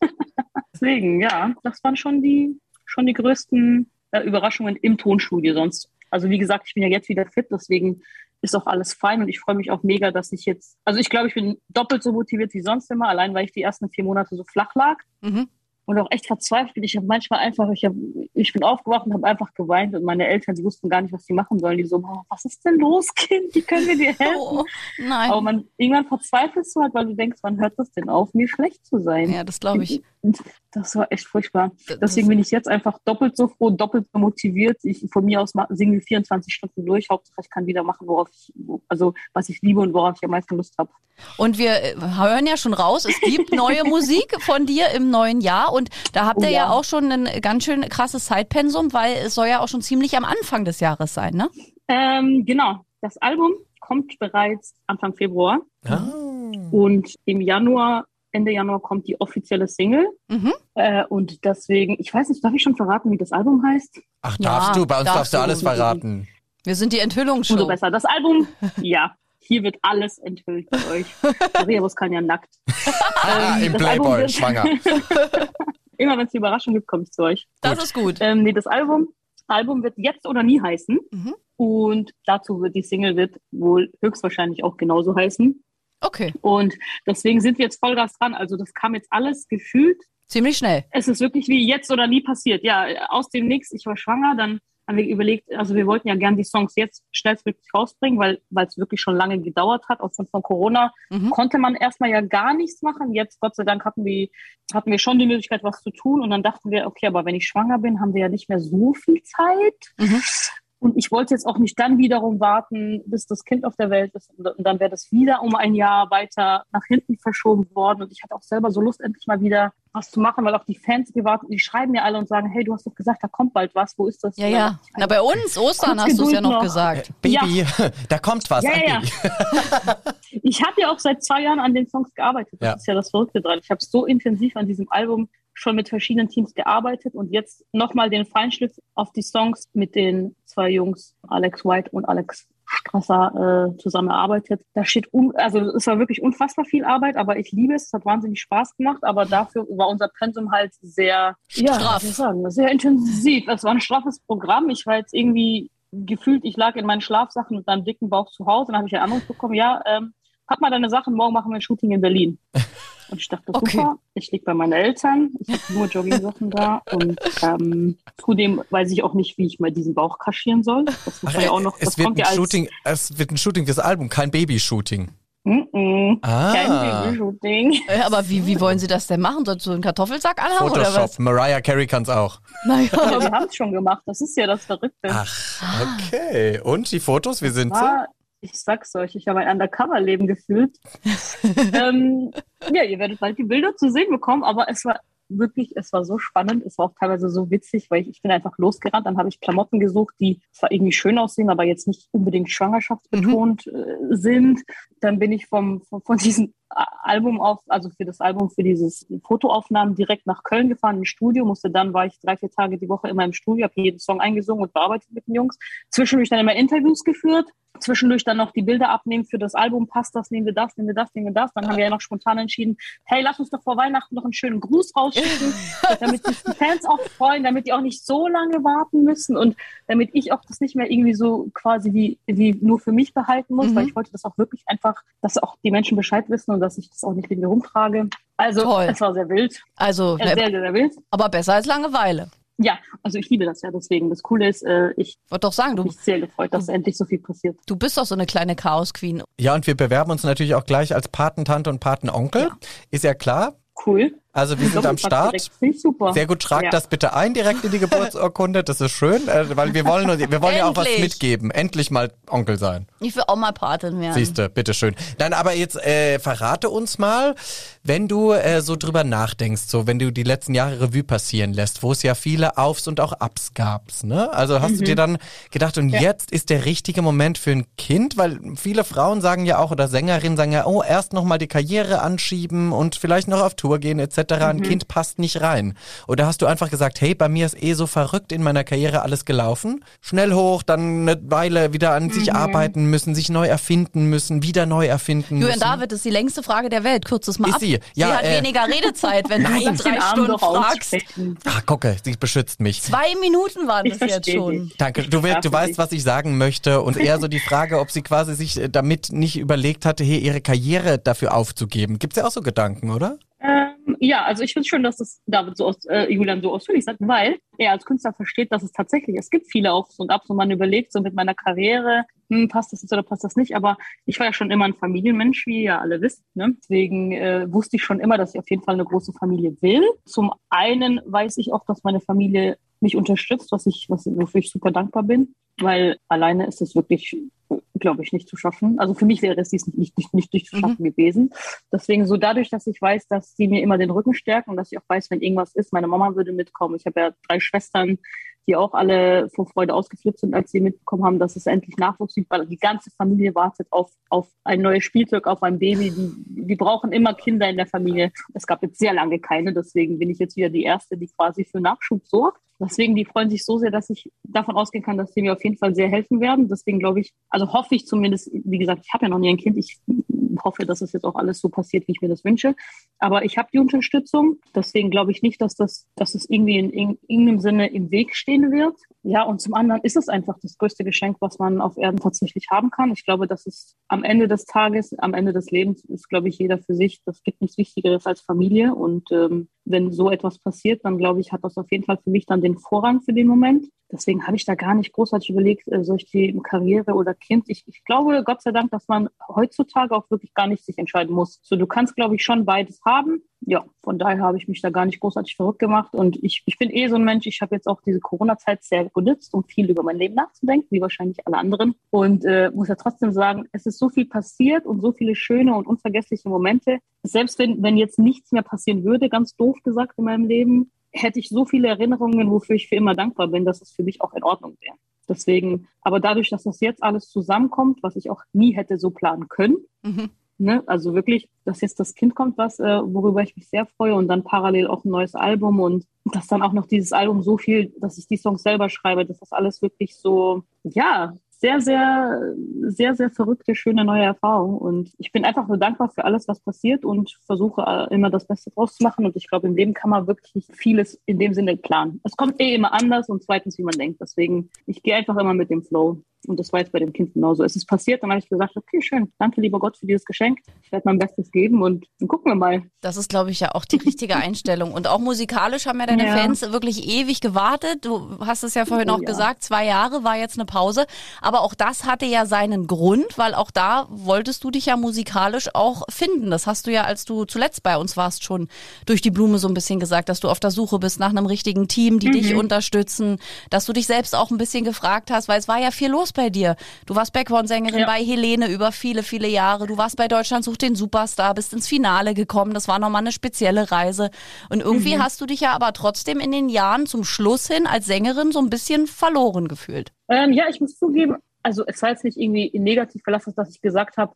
*laughs* Deswegen, ja, das waren schon die, schon die größten äh, Überraschungen im Tonstudio sonst. Also wie gesagt, ich bin ja jetzt wieder fit, deswegen ist auch alles fein und ich freue mich auch mega, dass ich jetzt, also ich glaube, ich bin doppelt so motiviert wie sonst immer, allein weil ich die ersten vier Monate so flach lag Mhm. Und auch echt verzweifelt. Ich habe manchmal einfach, ich, hab, ich bin aufgewacht und habe einfach geweint und meine Eltern, die wussten gar nicht, was sie machen sollen. Die so, "Oh, was ist denn los, Kind? Wie können wir dir helfen? Oh, nein. Aber man, irgendwann verzweifelst du halt, weil du denkst, wann hört das denn auf, mir schlecht zu sein? Ja, das glaube ich. Das war echt furchtbar. Deswegen bin ich jetzt einfach doppelt so froh, doppelt so motiviert. Ich von mir aus wir 24 Stunden durch. Hauptsache ich kann wieder machen, worauf ich, also was ich liebe und worauf ich am meisten Lust habe. Und wir äh, hören ja schon raus, es gibt neue *laughs* Musik von dir im neuen Jahr und da habt Oh ihr ja. ja. auch schon ein ganz schön krasses Zeitpensum, weil es soll ja auch schon ziemlich am Anfang des Jahres sein, ne? Ähm, genau, das Album kommt bereits Anfang Februar ah. und im Januar, Ende Januar kommt die offizielle Single. Mhm. Äh, und deswegen, ich weiß nicht, darf ich schon verraten, wie das Album heißt? Ach, Ja, darfst du? Bei uns darfst darfst du alles verraten. Wir sind die Umso Enthüllungsshow. besser. Das Album, *laughs* ja, hier wird alles enthüllt für euch. *laughs* Maria Voskania nackt. Ah, *laughs* Ähm, Im Playboy, schwanger. *laughs* Immer wenn es eine Überraschung gibt, komme ich zu euch. Das ist gut. Ähm, nee, das Album, Album wird jetzt oder nie heißen. Mhm. Und dazu wird die Single wird wohl höchstwahrscheinlich auch genauso heißen. Okay, Und deswegen sind wir jetzt Vollgas dran. Also das kam jetzt alles gefühlt. ziemlich schnell. Es ist wirklich wie jetzt oder nie passiert. Ja, aus dem Nix, ich war schwanger, dann haben wir überlegt, also wir wollten ja gern die Songs jetzt schnellstmöglich rausbringen, weil weil es wirklich schon lange gedauert hat. Aufgrund von Corona Mhm. konnte man erstmal ja gar nichts machen. Jetzt, Gott sei Dank, hatten wir, hatten wir schon die Möglichkeit, was zu tun. Und dann dachten wir, okay, aber wenn ich schwanger bin, haben wir ja nicht mehr so viel Zeit. Mhm. Und ich wollte jetzt auch nicht dann wiederum warten, bis das Kind auf der Welt ist. Und und dann wäre das wieder um ein Jahr weiter nach hinten verschoben worden. Und ich hatte auch selber so Lust, endlich mal wieder was zu machen, weil auch die Fans gewartet, die schreiben mir alle und sagen, hey, du hast doch gesagt, da kommt bald was, wo ist das? Ja, Und ja. Na, bei uns, Ostern hast du es ja noch noch. gesagt. Baby, *laughs* da kommt was. Ja, ja. *laughs* Ich habe ja auch seit zwei Jahren an den Songs gearbeitet. Das Ja. ist ja das Verrückte dran. Ich habe so intensiv an diesem Album schon mit verschiedenen Teams gearbeitet und jetzt nochmal den Feinschliff auf die Songs mit den zwei Jungs, Alex White und Alex Strasser, äh, zusammen erarbeitet. Da steht, un also es war wirklich unfassbar viel Arbeit, aber ich liebe es. Es hat wahnsinnig Spaß gemacht, aber dafür war unser Pensum halt sehr, ja, Straff. ich sagen, sehr intensiv. Es war ein straffes Programm. Ich war jetzt irgendwie gefühlt, ich lag in meinen Schlafsachen mit einem dicken Bauch zu Hause. Dann habe ich einen Anruf bekommen, ja, ähm, pack mal deine Sachen, morgen machen wir ein Shooting in Berlin. *laughs* Und ich dachte, Okay. super, ich lieg bei meinen Eltern, ich habe nur Joggingsachen da und ähm, zudem weiß ich auch nicht, wie ich mal diesen Bauch kaschieren soll. Das muss Ach, ja auch noch, es, wird ja Shooting, es wird ein Shooting fürs Album, kein Baby-Shooting. Mm -mm, Ah. kein Baby-Shooting. Äh, Aber wie, wie wollen Sie das denn machen? Sollst du einen Kartoffelsack anhaben oder Photoshop. was? Mariah Carey kann es auch. Ja, Naja, wir haben es schon gemacht, das ist ja das Verrückte. Ach, okay. Und die Fotos, wie sind sie? Ich sag's euch, ich habe ein Undercover-Leben gefühlt. *laughs* ähm, ja, ihr werdet bald die Bilder zu sehen bekommen, aber es war wirklich, es war so spannend, es war auch teilweise so witzig, weil ich, ich bin einfach losgerannt, dann habe ich Klamotten gesucht, die zwar irgendwie schön aussehen, aber jetzt nicht unbedingt schwangerschaftsbetont äh, sind. Dann bin ich vom, von, von diesem A- Album auf, also für das Album, für dieses Fotoaufnahmen direkt nach Köln gefahren ins Studio, musste dann, war ich drei, vier Tage die Woche immer im Studio, habe jeden Song eingesungen und bearbeitet mit den Jungs. Zwischendurch dann immer Interviews geführt, zwischendurch dann noch die Bilder abnehmen für das Album, passt das, nehmen wir das, nehmen wir das, nehmen wir das. Dann haben wir ja noch spontan entschieden, hey, lass uns doch vor Weihnachten noch einen schönen Gruß rausschicken, *laughs* damit sich die Fans auch freuen, damit die auch nicht so lange warten müssen und damit ich auch das nicht mehr irgendwie so quasi wie, wie nur für mich behalten muss, Mhm. weil ich wollte das auch wirklich einfach, dass auch die Menschen Bescheid wissen und dass ich das auch nicht mit mir rumtrage. Also Toll. es war sehr wild, also, äh, sehr, sehr, sehr wild. aber besser als Langeweile. Ja, also ich liebe das ja deswegen. Das Coole ist, äh, ich Wollte doch sagen, habe du, mich sehr gefreut, dass endlich so viel passiert. du bist doch so eine kleine Chaos-Queen. Ja, und wir bewerben uns natürlich auch gleich als Patentante und Patenonkel. Ja. Ist ja klar. Cool. Also wir sind am Start. Sehr gut, tragt Ja. das bitte ein direkt in die Geburtsurkunde. Das ist schön, äh, weil wir wollen, uns- wir wollen ja auch was mitgeben. Endlich mal Onkel sein. Ich will auch mal Patin werden. Siehste, bitteschön. Nein, aber jetzt äh, verrate uns mal, wenn du äh, so drüber nachdenkst, so wenn du die letzten Jahre Revue passieren lässt, wo es ja viele Aufs und auch Ups gab's, ne? Also hast du dir dann gedacht, und jetzt ist der richtige Moment für ein Kind, weil viele Frauen sagen ja auch oder Sängerinnen sagen ja, oh, erst noch mal die Karriere anschieben und vielleicht noch auf Tour gehen etc. Ein Kind passt nicht rein. Oder hast du einfach gesagt, hey, bei mir ist eh so verrückt in meiner Karriere alles gelaufen, schnell hoch, dann eine Weile wieder an sich arbeiten müssen, sich neu erfinden müssen, wieder neu erfinden Julian müssen. David ist die längste Frage der Welt. Kürz es mal Ist ab. sie? Ja, hat äh, weniger Redezeit, wenn Nein. du drei Stunden fragst. aussprechen. Ah, gucke, sie beschützt mich. Zwei Minuten waren Ich das jetzt schon. dich. Danke. Du, du weißt, was ich sagen möchte. Und eher so die Frage, ob sie quasi sich äh, damit nicht überlegt hatte, hier ihre Karriere dafür aufzugeben. Gibt's ja auch so Gedanken, oder? Ähm, ja, also ich finde schon, dass das David so aus, äh, Julian so ausführlich sagt, weil er als Künstler versteht, dass es tatsächlich, es gibt viele Aufs und Abs und man überlegt so mit meiner Karriere, hm, passt das jetzt oder passt das nicht, aber ich war ja schon immer ein Familienmensch, wie ihr alle wisst, ne? deswegen äh, wusste ich schon immer, dass ich auf jeden Fall eine große Familie will. Zum einen weiß ich auch, dass meine Familie mich unterstützt, was ich, was, wofür ich super dankbar bin, weil alleine ist es wirklich, glaube ich, nicht zu schaffen. Also für mich wäre es dies nicht, nicht, nicht, nicht, nicht zu Mhm. schaffen gewesen. Deswegen so dadurch, dass ich weiß, dass sie mir immer den Rücken stärken und dass ich auch weiß, wenn irgendwas ist, meine Mama würde mitkommen. Ich habe ja drei Schwestern, die auch alle vor Freude ausgeflippt sind, als sie mitbekommen haben, dass es endlich Nachwuchs gibt, weil die ganze Familie wartet auf, auf ein neues Spielzeug, auf ein Baby. Die, die brauchen immer Kinder in der Familie. Es gab jetzt sehr lange keine, deswegen bin ich jetzt wieder die Erste, die quasi für Nachschub sorgt. Deswegen, die freuen sich so sehr, dass ich davon ausgehen kann, dass sie mir auf jeden Fall sehr helfen werden. Deswegen glaube ich, also hoffe ich zumindest, wie gesagt, ich habe ja noch nie ein Kind. Ich hoffe, dass es jetzt auch alles so passiert, wie ich mir das wünsche. Aber ich habe die Unterstützung. Deswegen glaube ich nicht, dass das, dass es irgendwie in, in irgendeinem Sinne im Weg stehen wird. Ja, und zum anderen ist es einfach das größte Geschenk, was man auf Erden tatsächlich haben kann. Ich glaube, dass es am Ende des Tages, am Ende des Lebens ist, glaube ich, jeder für sich. Das gibt nichts Wichtigeres als Familie. Und ähm, wenn so etwas passiert, dann glaube ich, hat das auf jeden Fall für mich dann den Vorrang für den Moment. Deswegen habe ich da gar nicht großartig überlegt, äh, soll ich die Karriere oder Kind. Ich, ich glaube, Gott sei Dank, dass man heutzutage auch wirklich gar nicht sich entscheiden muss. So, du kannst, glaube ich, schon beides haben. Ja, von daher habe ich mich da gar nicht großartig verrückt gemacht. Und ich, ich bin eh so ein Mensch, ich habe jetzt auch diese Corona-Zeit sehr genutzt, um viel über mein Leben nachzudenken, wie wahrscheinlich alle anderen. Und äh, muss ja trotzdem sagen, es ist so viel passiert und so viele schöne und unvergessliche Momente. Selbst wenn, wenn jetzt nichts mehr passieren würde, ganz doof gesagt in meinem Leben, hätte ich so viele Erinnerungen, wofür ich für immer dankbar bin, dass es für mich auch in Ordnung wäre. Deswegen, aber dadurch, dass das jetzt alles zusammenkommt, was ich auch nie hätte so planen können, mhm. ne, also wirklich, dass jetzt das Kind kommt, was, äh, worüber ich mich sehr freue und dann parallel auch ein neues Album und dass dann auch noch dieses Album so viel, dass ich die Songs selber schreibe, dass das alles wirklich so, ja, sehr, sehr, sehr, sehr verrückte, schöne neue Erfahrung. Und ich bin einfach nur dankbar für alles, was passiert und versuche äh, immer das Beste draus zu machen. Und ich glaube, im Leben kann man wirklich vieles in dem Sinne planen. Es kommt eh immer anders und zweitens, wie man denkt. Deswegen, ich gehe einfach immer mit dem Flow. Und das war jetzt bei dem Kind genauso. Es ist passiert, dann habe ich gesagt, okay, schön, danke lieber Gott für dieses Geschenk. Ich werde mein Bestes geben und dann gucken wir mal. Das ist, glaube ich, ja auch die richtige *laughs* Einstellung. Und auch musikalisch haben ja deine ja. Fans wirklich ewig gewartet. Du hast es ja vorhin oh, auch ja. gesagt, zwei Jahre war jetzt eine Pause. Aber auch das hatte ja seinen Grund, weil auch da wolltest du dich ja musikalisch auch finden. Das hast du ja, als du zuletzt bei uns warst, schon durch die Blume so ein bisschen gesagt, dass du auf der Suche bist nach einem richtigen Team, die mhm. dich unterstützen, dass du dich selbst auch ein bisschen gefragt hast, weil es war ja viel los bei dir. Du warst Background-Sängerin ja. bei Helene über viele, viele Jahre. Du warst bei Deutschland sucht den Superstar, bist ins Finale gekommen. Das war nochmal eine spezielle Reise. Und irgendwie mhm. hast du dich ja aber trotzdem in den Jahren zum Schluss hin als Sängerin so ein bisschen verloren gefühlt. Ähm, ja, ich muss zugeben, also es war jetzt nicht irgendwie negativ verlassen, dass ich gesagt habe,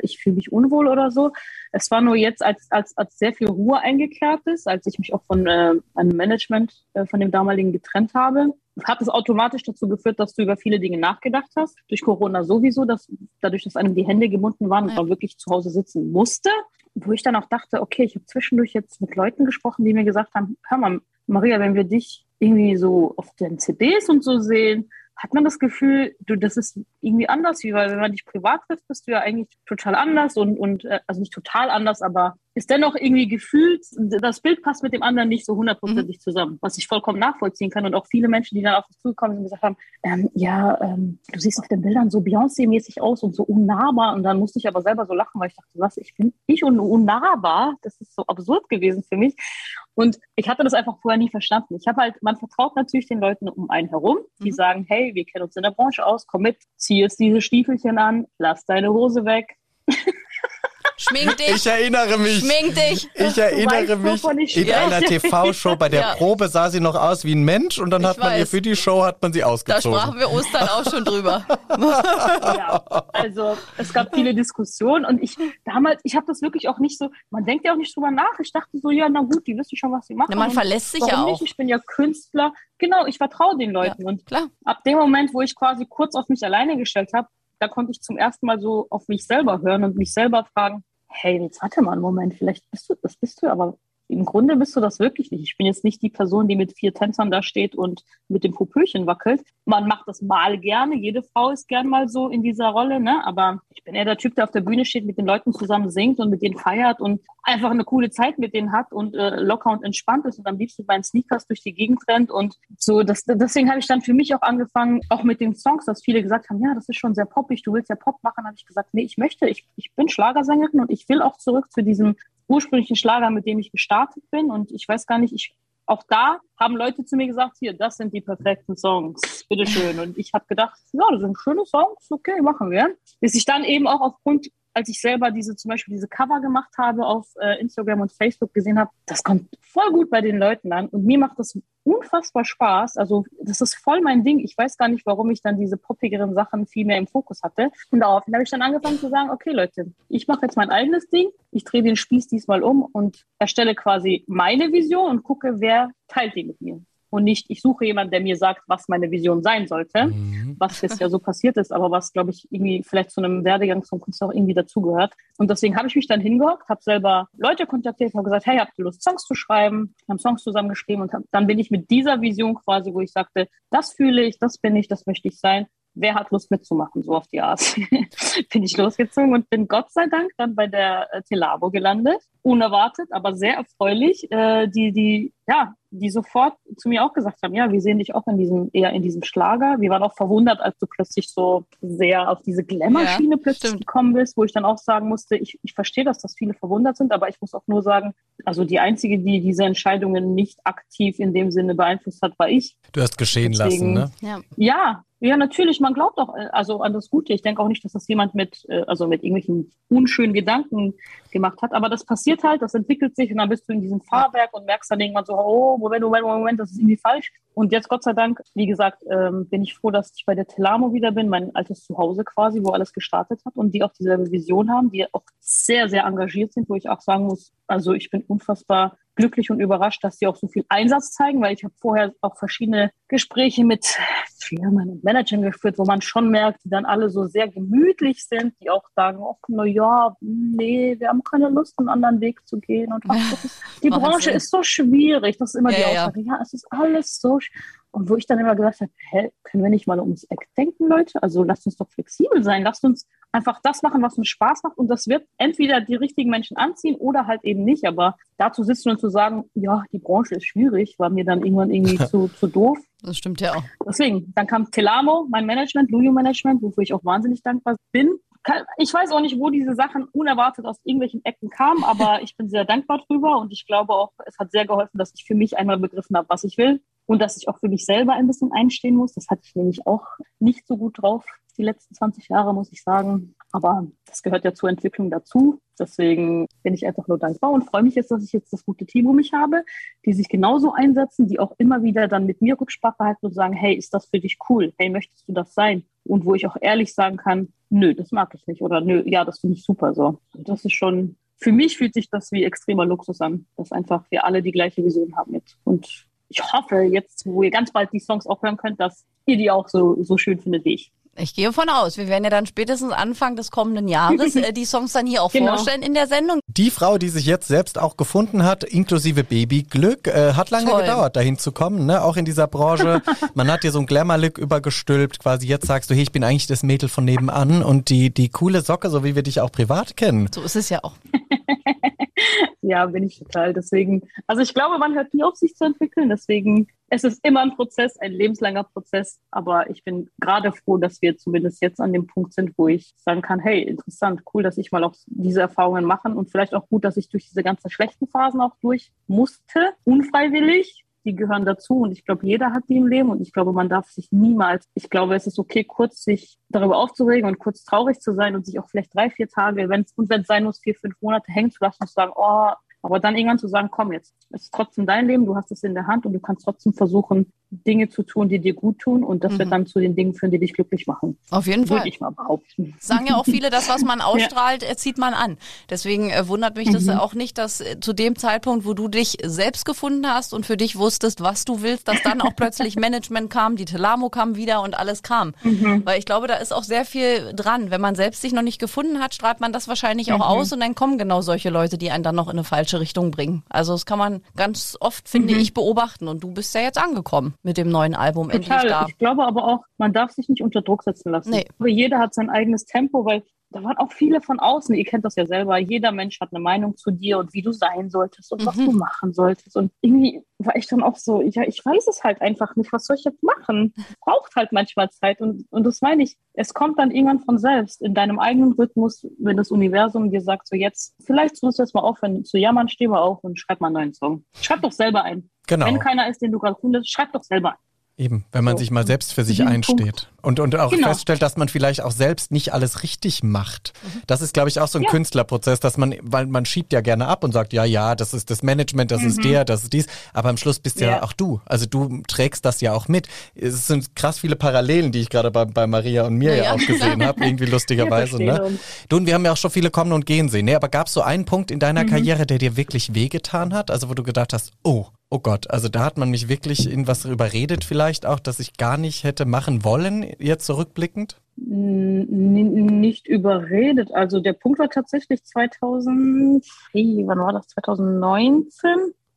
ich fühle mich unwohl oder so. Es war nur jetzt, als, als, als sehr viel Ruhe eingekehrt ist, als ich mich auch von äh, einem Management äh, von dem damaligen getrennt habe, hat es automatisch dazu geführt, dass du über viele Dinge nachgedacht hast. Durch Corona sowieso, dass dadurch, dass einem die Hände gebunden waren und man wirklich zu Hause sitzen musste. Wo ich dann auch dachte, okay, ich habe zwischendurch jetzt mit Leuten gesprochen, die mir gesagt haben, hör mal, Maria, wenn wir dich irgendwie so auf den CDs und so sehen, hat man das Gefühl, du, das ist irgendwie anders, wie weil wenn man dich privat trifft, bist du ja eigentlich total anders und, und äh, also nicht total anders, aber ist dennoch irgendwie gefühlt, das Bild passt mit dem anderen nicht so hundertprozentig mhm. zusammen, was ich vollkommen nachvollziehen kann. Und auch viele Menschen, die dann auf uns zugekommen sind und gesagt haben, ähm, ja, ähm, du siehst auf den Bildern so Beyoncé-mäßig aus und so unnahbar. Und dann musste ich aber selber so lachen, weil ich dachte, was, ich bin ich und unnahbar? Das ist so absurd gewesen für mich. Und ich hatte das einfach vorher nie verstanden. Ich habe halt, man vertraut natürlich den Leuten um einen herum, die mhm. sagen, hey, wir kennen uns in der Branche aus, komm mit, zieh jetzt diese Stiefelchen an, lass deine Hose weg. *laughs* Schmink dich. Ich erinnere mich. Schmink dich. Ich erinnere mich. In einer TV-Show bei der ja. Probe sah sie noch aus wie ein Mensch und dann ich hat man weiß. ihr für die Show hat man sie ausgezogen. Da sprachen wir Ostern auch schon drüber. *laughs* ja, also es gab viele Diskussionen und ich damals, ich habe das wirklich auch nicht so, man denkt ja auch nicht drüber nach. Ich dachte so, ja, na gut, die wissen schon, was sie machen. Ja, man verlässt sich ja auch. Nicht? Ich bin ja Künstler. Genau, ich vertraue den Leuten. Ja, und klar. ab dem Moment, wo ich quasi kurz auf mich alleine gestellt habe, da konnte ich zum ersten Mal so auf mich selber hören und mich selber fragen, hey, jetzt warte mal einen Moment, vielleicht bist du, das bist du, aber im Grunde bist du das wirklich nicht. Ich bin jetzt nicht die Person, die mit vier Tänzern da steht und mit dem Popöchen wackelt. Man macht das mal gerne. Jede Frau ist gern mal so in dieser Rolle, ne? Aber ich bin eher der Typ, der auf der Bühne steht, mit den Leuten zusammen singt und mit denen feiert und einfach eine coole Zeit mit denen hat und äh, locker und entspannt ist und am liebsten bei Sneakers durch die Gegend rennt und so. Das, deswegen habe ich dann für mich auch angefangen, auch mit den Songs, dass viele gesagt haben, ja, das ist schon sehr poppig, du willst ja Pop machen. habe ich gesagt, nee, ich möchte, ich, ich bin Schlagersängerin und ich will auch zurück zu diesem ursprünglichen Schlager, mit dem ich gestartet bin. Und ich weiß gar nicht, ich, auch da haben Leute zu mir gesagt, hier, das sind die perfekten Songs, bitteschön. Und ich habe gedacht, ja, das sind schöne Songs, okay, machen wir. Bis ich dann eben auch aufgrund als ich selber diese zum Beispiel diese Cover gemacht habe auf äh, Instagram und Facebook gesehen habe, das kommt voll gut bei den Leuten an und mir macht das unfassbar Spaß. Also das ist voll mein Ding. Ich weiß gar nicht, warum ich dann diese poppigeren Sachen viel mehr im Fokus hatte. Und daraufhin habe ich dann angefangen zu sagen, okay Leute, ich mache jetzt mein eigenes Ding. Ich drehe den Spieß diesmal um und erstelle quasi meine Vision und gucke, wer teilt die mit mir. Und nicht, ich suche jemanden, der mir sagt, was meine Vision sein sollte, mhm. was jetzt ja so passiert ist, aber was, glaube ich, irgendwie vielleicht zu einem Werdegang zum Künstler auch irgendwie dazugehört. Und deswegen habe ich mich dann hingehockt, habe selber Leute kontaktiert, habe gesagt, hey, habt ihr Lust, Songs zu schreiben? Wir haben Songs zusammengeschrieben und hab, dann bin ich mit dieser Vision quasi, wo ich sagte, das fühle ich, das bin ich, das möchte ich sein, wer hat Lust mitzumachen, so auf die Art. *laughs* bin ich losgezogen und bin Gott sei Dank dann bei der äh, Telabo gelandet. Unerwartet, aber sehr erfreulich, äh, die, die, ja, die sofort zu mir auch gesagt haben, ja, wir sehen dich auch in diesem, eher in diesem Schlager. Wir waren auch verwundert, als du plötzlich so sehr auf diese Glamour-Schiene ja, plötzlich stimmt. gekommen bist, wo ich dann auch sagen musste, ich, ich verstehe das, dass viele verwundert sind, aber ich muss auch nur sagen, also die Einzige, die diese Entscheidungen nicht aktiv in dem Sinne beeinflusst hat, war ich. Du hast geschehen Deswegen, lassen, ne? Ja. ja, ja, natürlich, man glaubt auch äh, also an das Gute. Ich denke auch nicht, dass das jemand mit, äh, also mit irgendwelchen unschönen Gedanken gemacht hat, aber das passiert halt, das entwickelt sich und dann bist du in diesem Fahrwerk und merkst dann irgendwann so, oh, Moment, Moment, Moment, das ist irgendwie falsch. Und jetzt Gott sei Dank, wie gesagt, ähm, bin ich froh, dass ich bei der Telamo wieder bin, mein altes Zuhause quasi, wo alles gestartet hat und die auch dieselbe Vision haben, die auch sehr, sehr engagiert sind, wo ich auch sagen muss, also ich bin unfassbar glücklich und überrascht, dass sie auch so viel Einsatz zeigen, weil ich habe vorher auch verschiedene Gespräche mit Firmen und Managern geführt, wo man schon merkt, die dann alle so sehr gemütlich sind, die auch sagen, oh, na ja, nee, wir haben keine Lust, einen anderen Weg zu gehen. Und ach, *laughs* ist, die Branche ist so schwierig. Das ist immer ja, die Aussage. Ja. ja, es ist alles so. Und wo ich dann immer gesagt habe, hä, können wir nicht mal ums Eck denken, Leute? Also lasst uns doch flexibel sein. Lasst uns einfach das machen, was uns Spaß macht. Und das wird entweder die richtigen Menschen anziehen oder halt eben nicht. Aber dazu sitzen und zu sagen, ja, die Branche ist schwierig, war mir dann irgendwann irgendwie *laughs* zu, zu doof. Das stimmt ja auch. Deswegen, dann kam Telamo, mein Management, Lujo Management, wofür ich auch wahnsinnig dankbar bin. Ich weiß auch nicht, wo diese Sachen unerwartet aus irgendwelchen Ecken kamen, aber *laughs* ich bin sehr dankbar drüber und ich glaube auch, es hat sehr geholfen, dass ich für mich einmal begriffen habe, was ich will und dass ich auch für mich selber ein bisschen einstehen muss. Das hatte ich nämlich auch nicht so gut drauf die letzten 20 Jahre, muss ich sagen. Aber das gehört ja zur Entwicklung dazu. Deswegen bin ich einfach nur dankbar und freue mich jetzt, dass ich jetzt das gute Team um mich habe, die sich genauso einsetzen, die auch immer wieder dann mit mir Rücksprache halten und sagen, hey, ist das für dich cool? Hey, möchtest du das sein? Und wo ich auch ehrlich sagen kann, nö, das mag ich nicht oder nö, ja, das finde ich super so. Das ist schon, für mich fühlt sich das wie extremer Luxus an, dass einfach wir alle die gleiche Vision haben jetzt. Und ich hoffe jetzt, wo ihr ganz bald die Songs auch hören könnt, dass ihr die auch so, so schön findet wie ich. Ich gehe von aus. Wir werden ja dann spätestens Anfang des kommenden Jahres äh, die Songs dann hier auch *laughs* genau. vorstellen in der Sendung. Die Frau, die sich jetzt selbst auch gefunden hat, inklusive Babyglück, äh, hat lange Toll. gedauert, dahin zu kommen, ne? Auch in dieser Branche. *laughs* Man hat dir so ein Glamour-Look übergestülpt, quasi jetzt sagst du, hey, ich bin eigentlich das Mädel von nebenan und die, die coole Socke, so wie wir dich auch privat kennen. So ist es ja auch. *laughs* ja, bin ich total. Deswegen, also ich glaube, man hört nie auf, sich zu entwickeln. Deswegen, es ist immer ein Prozess, ein lebenslanger Prozess. Aber ich bin gerade froh, dass wir zumindest jetzt an dem Punkt sind, wo ich sagen kann, hey, interessant, cool, dass ich mal auch diese Erfahrungen machen und vielleicht auch gut, dass ich durch diese ganzen schlechten Phasen auch durch musste, unfreiwillig, die gehören dazu und ich glaube, jeder hat die im Leben und ich glaube, man darf sich niemals, ich glaube, es ist okay, kurz sich darüber aufzuregen und kurz traurig zu sein und sich auch vielleicht drei, vier Tage, wenn es und wenn es sein muss, vier, fünf Monate hängen zu lassen und zu sagen, oh, aber dann irgendwann zu sagen, komm jetzt, es ist trotzdem dein Leben, du hast es in der Hand und du kannst trotzdem versuchen, Dinge zu tun, die dir gut tun und das mhm. wird dann zu den Dingen führen, die dich glücklich machen. Auf jeden Fall. Würde ich mal behaupten. Sagen ja auch viele, das, was man *laughs* ausstrahlt, ja. zieht man an. Deswegen äh, wundert mich mhm. das auch nicht, dass äh, zu dem Zeitpunkt, wo du dich selbst gefunden hast und für dich wusstest, was du willst, dass dann auch plötzlich *laughs* Management kam, die Telamo kam wieder und alles kam. Mhm. Weil ich glaube, da ist auch sehr viel dran. Wenn man selbst sich noch nicht gefunden hat, strahlt man das wahrscheinlich auch mhm. aus und dann kommen genau solche Leute, die einen dann noch in eine falsche Richtung bringen. Also das kann man ganz oft, finde mhm. ich, beobachten und du bist ja jetzt angekommen mit dem neuen Album Total. endlich da. Ich glaube aber auch, man darf sich nicht unter Druck setzen lassen. Nee. Jeder hat sein eigenes Tempo, weil da waren auch viele von außen, ihr kennt das ja selber, jeder Mensch hat eine Meinung zu dir und wie du sein solltest und mhm. was du machen solltest. Und irgendwie war ich dann auch so, ja, ich weiß es halt einfach nicht, was soll ich jetzt machen? Braucht halt manchmal Zeit und, und das meine ich, es kommt dann irgendwann von selbst in deinem eigenen Rhythmus, wenn das Universum dir sagt, so jetzt, vielleicht musst du jetzt mal aufhören zu jammern, steh mal auf und schreib mal einen neuen Song. Schreib doch selber ein. Genau. Wenn keiner ist, den du gerade findest, schreib doch selber. Eben, wenn man so. sich mal selbst für sich einsteht und, und auch genau. feststellt, dass man vielleicht auch selbst nicht alles richtig macht. Mhm. Das ist, glaube ich, auch so ein ja. Künstlerprozess, dass man, weil man schiebt ja gerne ab und sagt, ja, ja, das ist das Management, das mhm. ist der, das ist dies, aber am Schluss bist ja. ja auch du. Also du trägst das ja auch mit. Es sind krass viele Parallelen, die ich gerade bei, bei Maria und mir ja, ja auch gesehen habe, *laughs* irgendwie lustigerweise. Ne? Du und wir haben ja auch schon viele kommen und gehen sehen. Ne? Aber gab es so einen Punkt in deiner mhm. Karriere, der dir wirklich wehgetan hat? Also wo du gedacht hast, oh, Oh Gott, also da hat man mich wirklich in was überredet vielleicht auch, dass ich gar nicht hätte machen wollen, jetzt zurückblickend? N nicht überredet. Also der Punkt war tatsächlich 2000, hey, wann war das? 2019?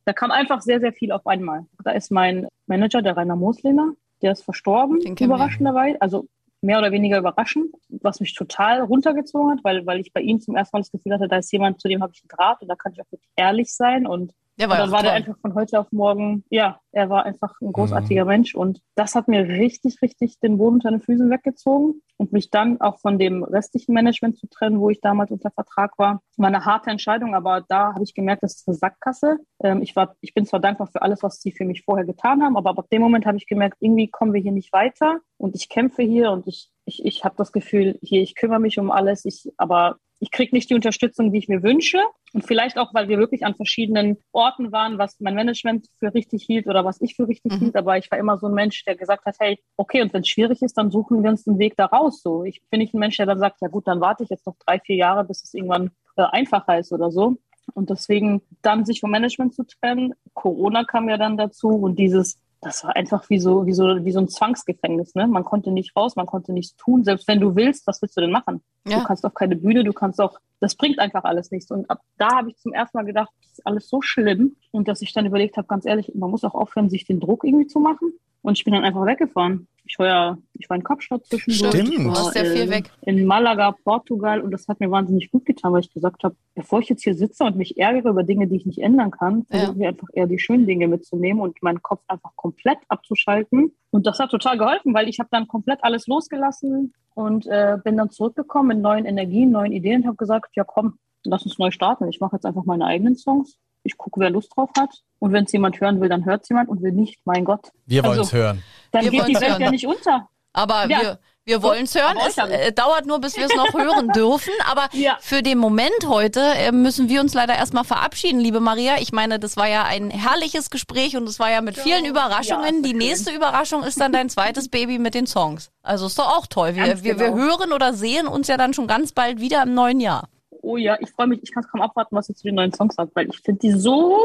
Da kam einfach sehr, sehr viel auf einmal. Da ist mein Manager, der Rainer Moslehner, der ist verstorben, überraschenderweise. Also mehr oder weniger überraschend, was mich total runtergezogen hat, weil, weil ich bei ihm zum ersten Mal das Gefühl hatte, da ist jemand, zu dem habe ich einen Draht und da kann ich auch wirklich ehrlich sein und der war und dann war toll. der einfach von heute auf morgen, ja, er war einfach ein großartiger mhm. Mensch und das hat mir richtig, richtig den Boden unter den Füßen weggezogen und mich dann auch von dem restlichen Management zu trennen, wo ich damals unter Vertrag war, war eine harte Entscheidung, aber da habe ich gemerkt, das ist eine Sackgasse. Ähm, ich war, ich bin zwar dankbar für alles, was sie für mich vorher getan haben, aber ab dem Moment habe ich gemerkt, irgendwie kommen wir hier nicht weiter und ich kämpfe hier und ich, ich, ich habe das Gefühl, hier, ich kümmere mich um alles, ich, aber ich kriege nicht die Unterstützung, die ich mir wünsche. Und vielleicht auch, weil wir wirklich an verschiedenen Orten waren, was mein Management für richtig hielt oder was ich für richtig mhm. hielt. Aber ich war immer so ein Mensch, der gesagt hat, hey, okay, und wenn es schwierig ist, dann suchen wir uns einen Weg da raus. So, ich bin nicht ein Mensch, der dann sagt, ja gut, dann warte ich jetzt noch drei, vier Jahre, bis es irgendwann äh, einfacher ist oder so. Und deswegen dann sich vom Management zu trennen. Corona kam ja dann dazu und dieses das war einfach wie so, wie so, wie so ein Zwangsgefängnis. Ne? Man konnte nicht raus, man konnte nichts tun. Selbst wenn du willst, was willst du denn machen? Ja. Du kannst auf keine Bühne, du kannst auch, das bringt einfach alles nichts. Und ab da habe ich zum ersten Mal gedacht, das ist alles so schlimm. Und dass ich dann überlegt habe, ganz ehrlich, man muss auch aufhören, sich den Druck irgendwie zu machen. Und ich bin dann einfach weggefahren. Ich war ja, ich war in Kapstadt zwischendurch. Stimmt. Du warst ja viel weg. In Malaga, Portugal. Und das hat mir wahnsinnig gut getan, weil ich gesagt habe, bevor ich jetzt hier sitze und mich ärgere über Dinge, die ich nicht ändern kann, versuche ja. ich einfach eher die schönen Dinge mitzunehmen und meinen Kopf einfach komplett abzuschalten. Und das hat total geholfen, weil ich habe dann komplett alles losgelassen und äh, bin dann zurückgekommen mit neuen Energien, neuen Ideen und habe gesagt, ja komm, lass uns neu starten. Ich mache jetzt einfach meine eigenen Songs ich gucke, wer Lust drauf hat. Und wenn es jemand hören will, dann hört es jemand und will nicht, mein Gott. Wir wollen es also, hören. Dann wir geht die Welt hören. ja nicht unter. Aber ja. wir, wir wollen es hören. Es äh, dauert nur, bis wir es noch hören *laughs* dürfen. Aber ja. für den Moment heute äh, müssen wir uns leider erstmal verabschieden, liebe Maria. Ich meine, das war ja ein herrliches Gespräch und es war ja mit vielen Überraschungen. Ja, Die nächste Überraschung ist dann dein zweites *laughs* Baby mit den Songs. Also ist doch auch toll. Wir, wir, wir genau. hören oder sehen uns ja dann schon ganz bald wieder im neuen Jahr oh ja, ich freue mich, ich kann es kaum abwarten, was ihr zu den neuen Songs sagt, weil ich finde die so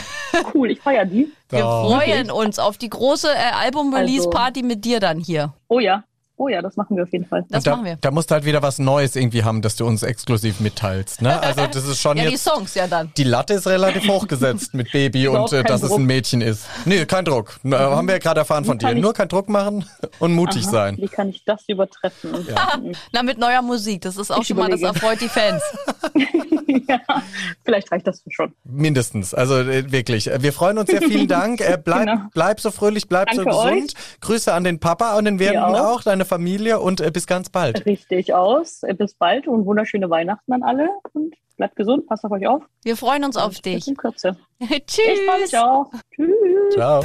*laughs* cool. Ich feiere die. Wir freuen uns auf die große äh, Album-Release-Party also. mit dir dann hier. Oh ja, Oh ja, das machen wir auf jeden Fall. Das da, machen wir. Da musst du halt wieder was Neues irgendwie haben, dass du uns exklusiv mitteilst. Ne? Also das ist schon *laughs* ja, jetzt, die Songs ja dann. Die Latte ist relativ *laughs* hochgesetzt mit Baby und äh, dass Druck. es ein Mädchen ist. Nee, kein Druck. Mhm. Haben wir ja gerade erfahren von dir. Nur kein Druck machen *laughs* und mutig Aha, sein. Wie kann ich das übertreffen? Ja. Na, mit neuer Musik. Das ist auch ich schon überlege. mal, das erfreut die Fans. ja, vielleicht reicht das schon. Mindestens. Also äh, wirklich. Wir freuen uns sehr. Vielen Dank. Äh, bleib, genau. bleib so fröhlich, bleib Danke so gesund. Euch. Grüße an den Papa und den Werdenden auch. auch, deine Familie und äh, bis ganz bald. Richtig aus. Äh, bis bald und wunderschöne Weihnachten an alle. Und bleibt gesund, passt auf euch auf. Wir freuen uns und auf dich. Bis in Kürze. *laughs* Tschüss. Ich freue mich auch. Tschüss. Ciao.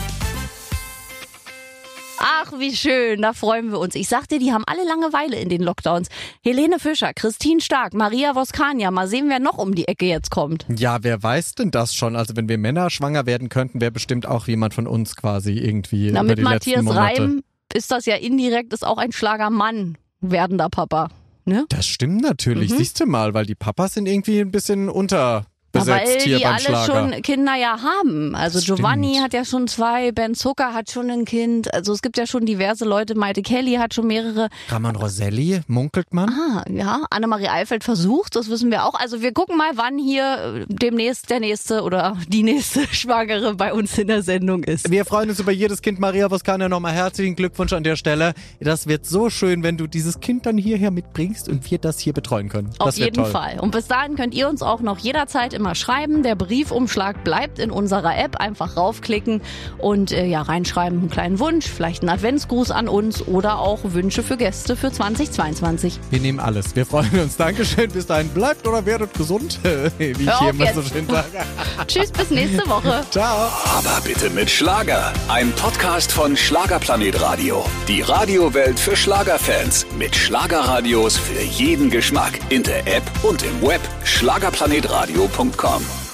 Ach, wie schön, da freuen wir uns. Ich sagte, die haben alle Langeweile in den Lockdowns. Helene Fischer, Christine Stark, Maria Voskania, mal sehen, wer noch um die Ecke jetzt kommt. Ja, wer weiß denn das schon? Also wenn wir Männer schwanger werden könnten, wäre bestimmt auch jemand von uns quasi irgendwie Na, über mit die Matthias letzten Monate. Reim ist das ja indirekt, ist auch ein Schlagermann werdender Papa. Ne? Das stimmt natürlich. Mhm. Siehst du mal, weil die Papas sind irgendwie ein bisschen unter besetzt weil hier die beim alle Schlager. schon Kinder ja haben. Also Giovanni hat ja schon zwei, Ben Zucker hat schon ein Kind. Also es gibt ja schon diverse Leute. Maite Kelly hat schon mehrere. Ramon Roselli, munkelt man. Ah, ja. Annemarie Eifeld versucht, das wissen wir auch. Also wir gucken mal, wann hier demnächst der nächste oder die nächste *laughs* Schwangere bei uns in der Sendung ist. Wir freuen uns über jedes Kind. Maria Voskania, nochmal herzlichen Glückwunsch an der Stelle. Das wird so schön, wenn du dieses Kind dann hierher mitbringst und wir das hier betreuen können. Das Auf jeden toll. Fall. Und bis dahin könnt ihr uns auch noch jederzeit immer schreiben. Der Briefumschlag bleibt in unserer App. Einfach raufklicken und äh, ja reinschreiben, einen kleinen Wunsch, vielleicht einen Adventsgruß an uns oder auch Wünsche für Gäste für 2022. Wir nehmen alles. Wir freuen uns. Dankeschön. Bis dahin bleibt oder werdet gesund, *laughs* wie ich Hör hier immer jetzt. so schön sage. *laughs* Tschüss, bis nächste Woche. *laughs* Ciao. Aber bitte mit Schlager. Ein Podcast von Schlagerplanet Radio. Die Radiowelt für Schlagerfans. Mit Schlagerradios für jeden Geschmack. In der App und im Web. Come.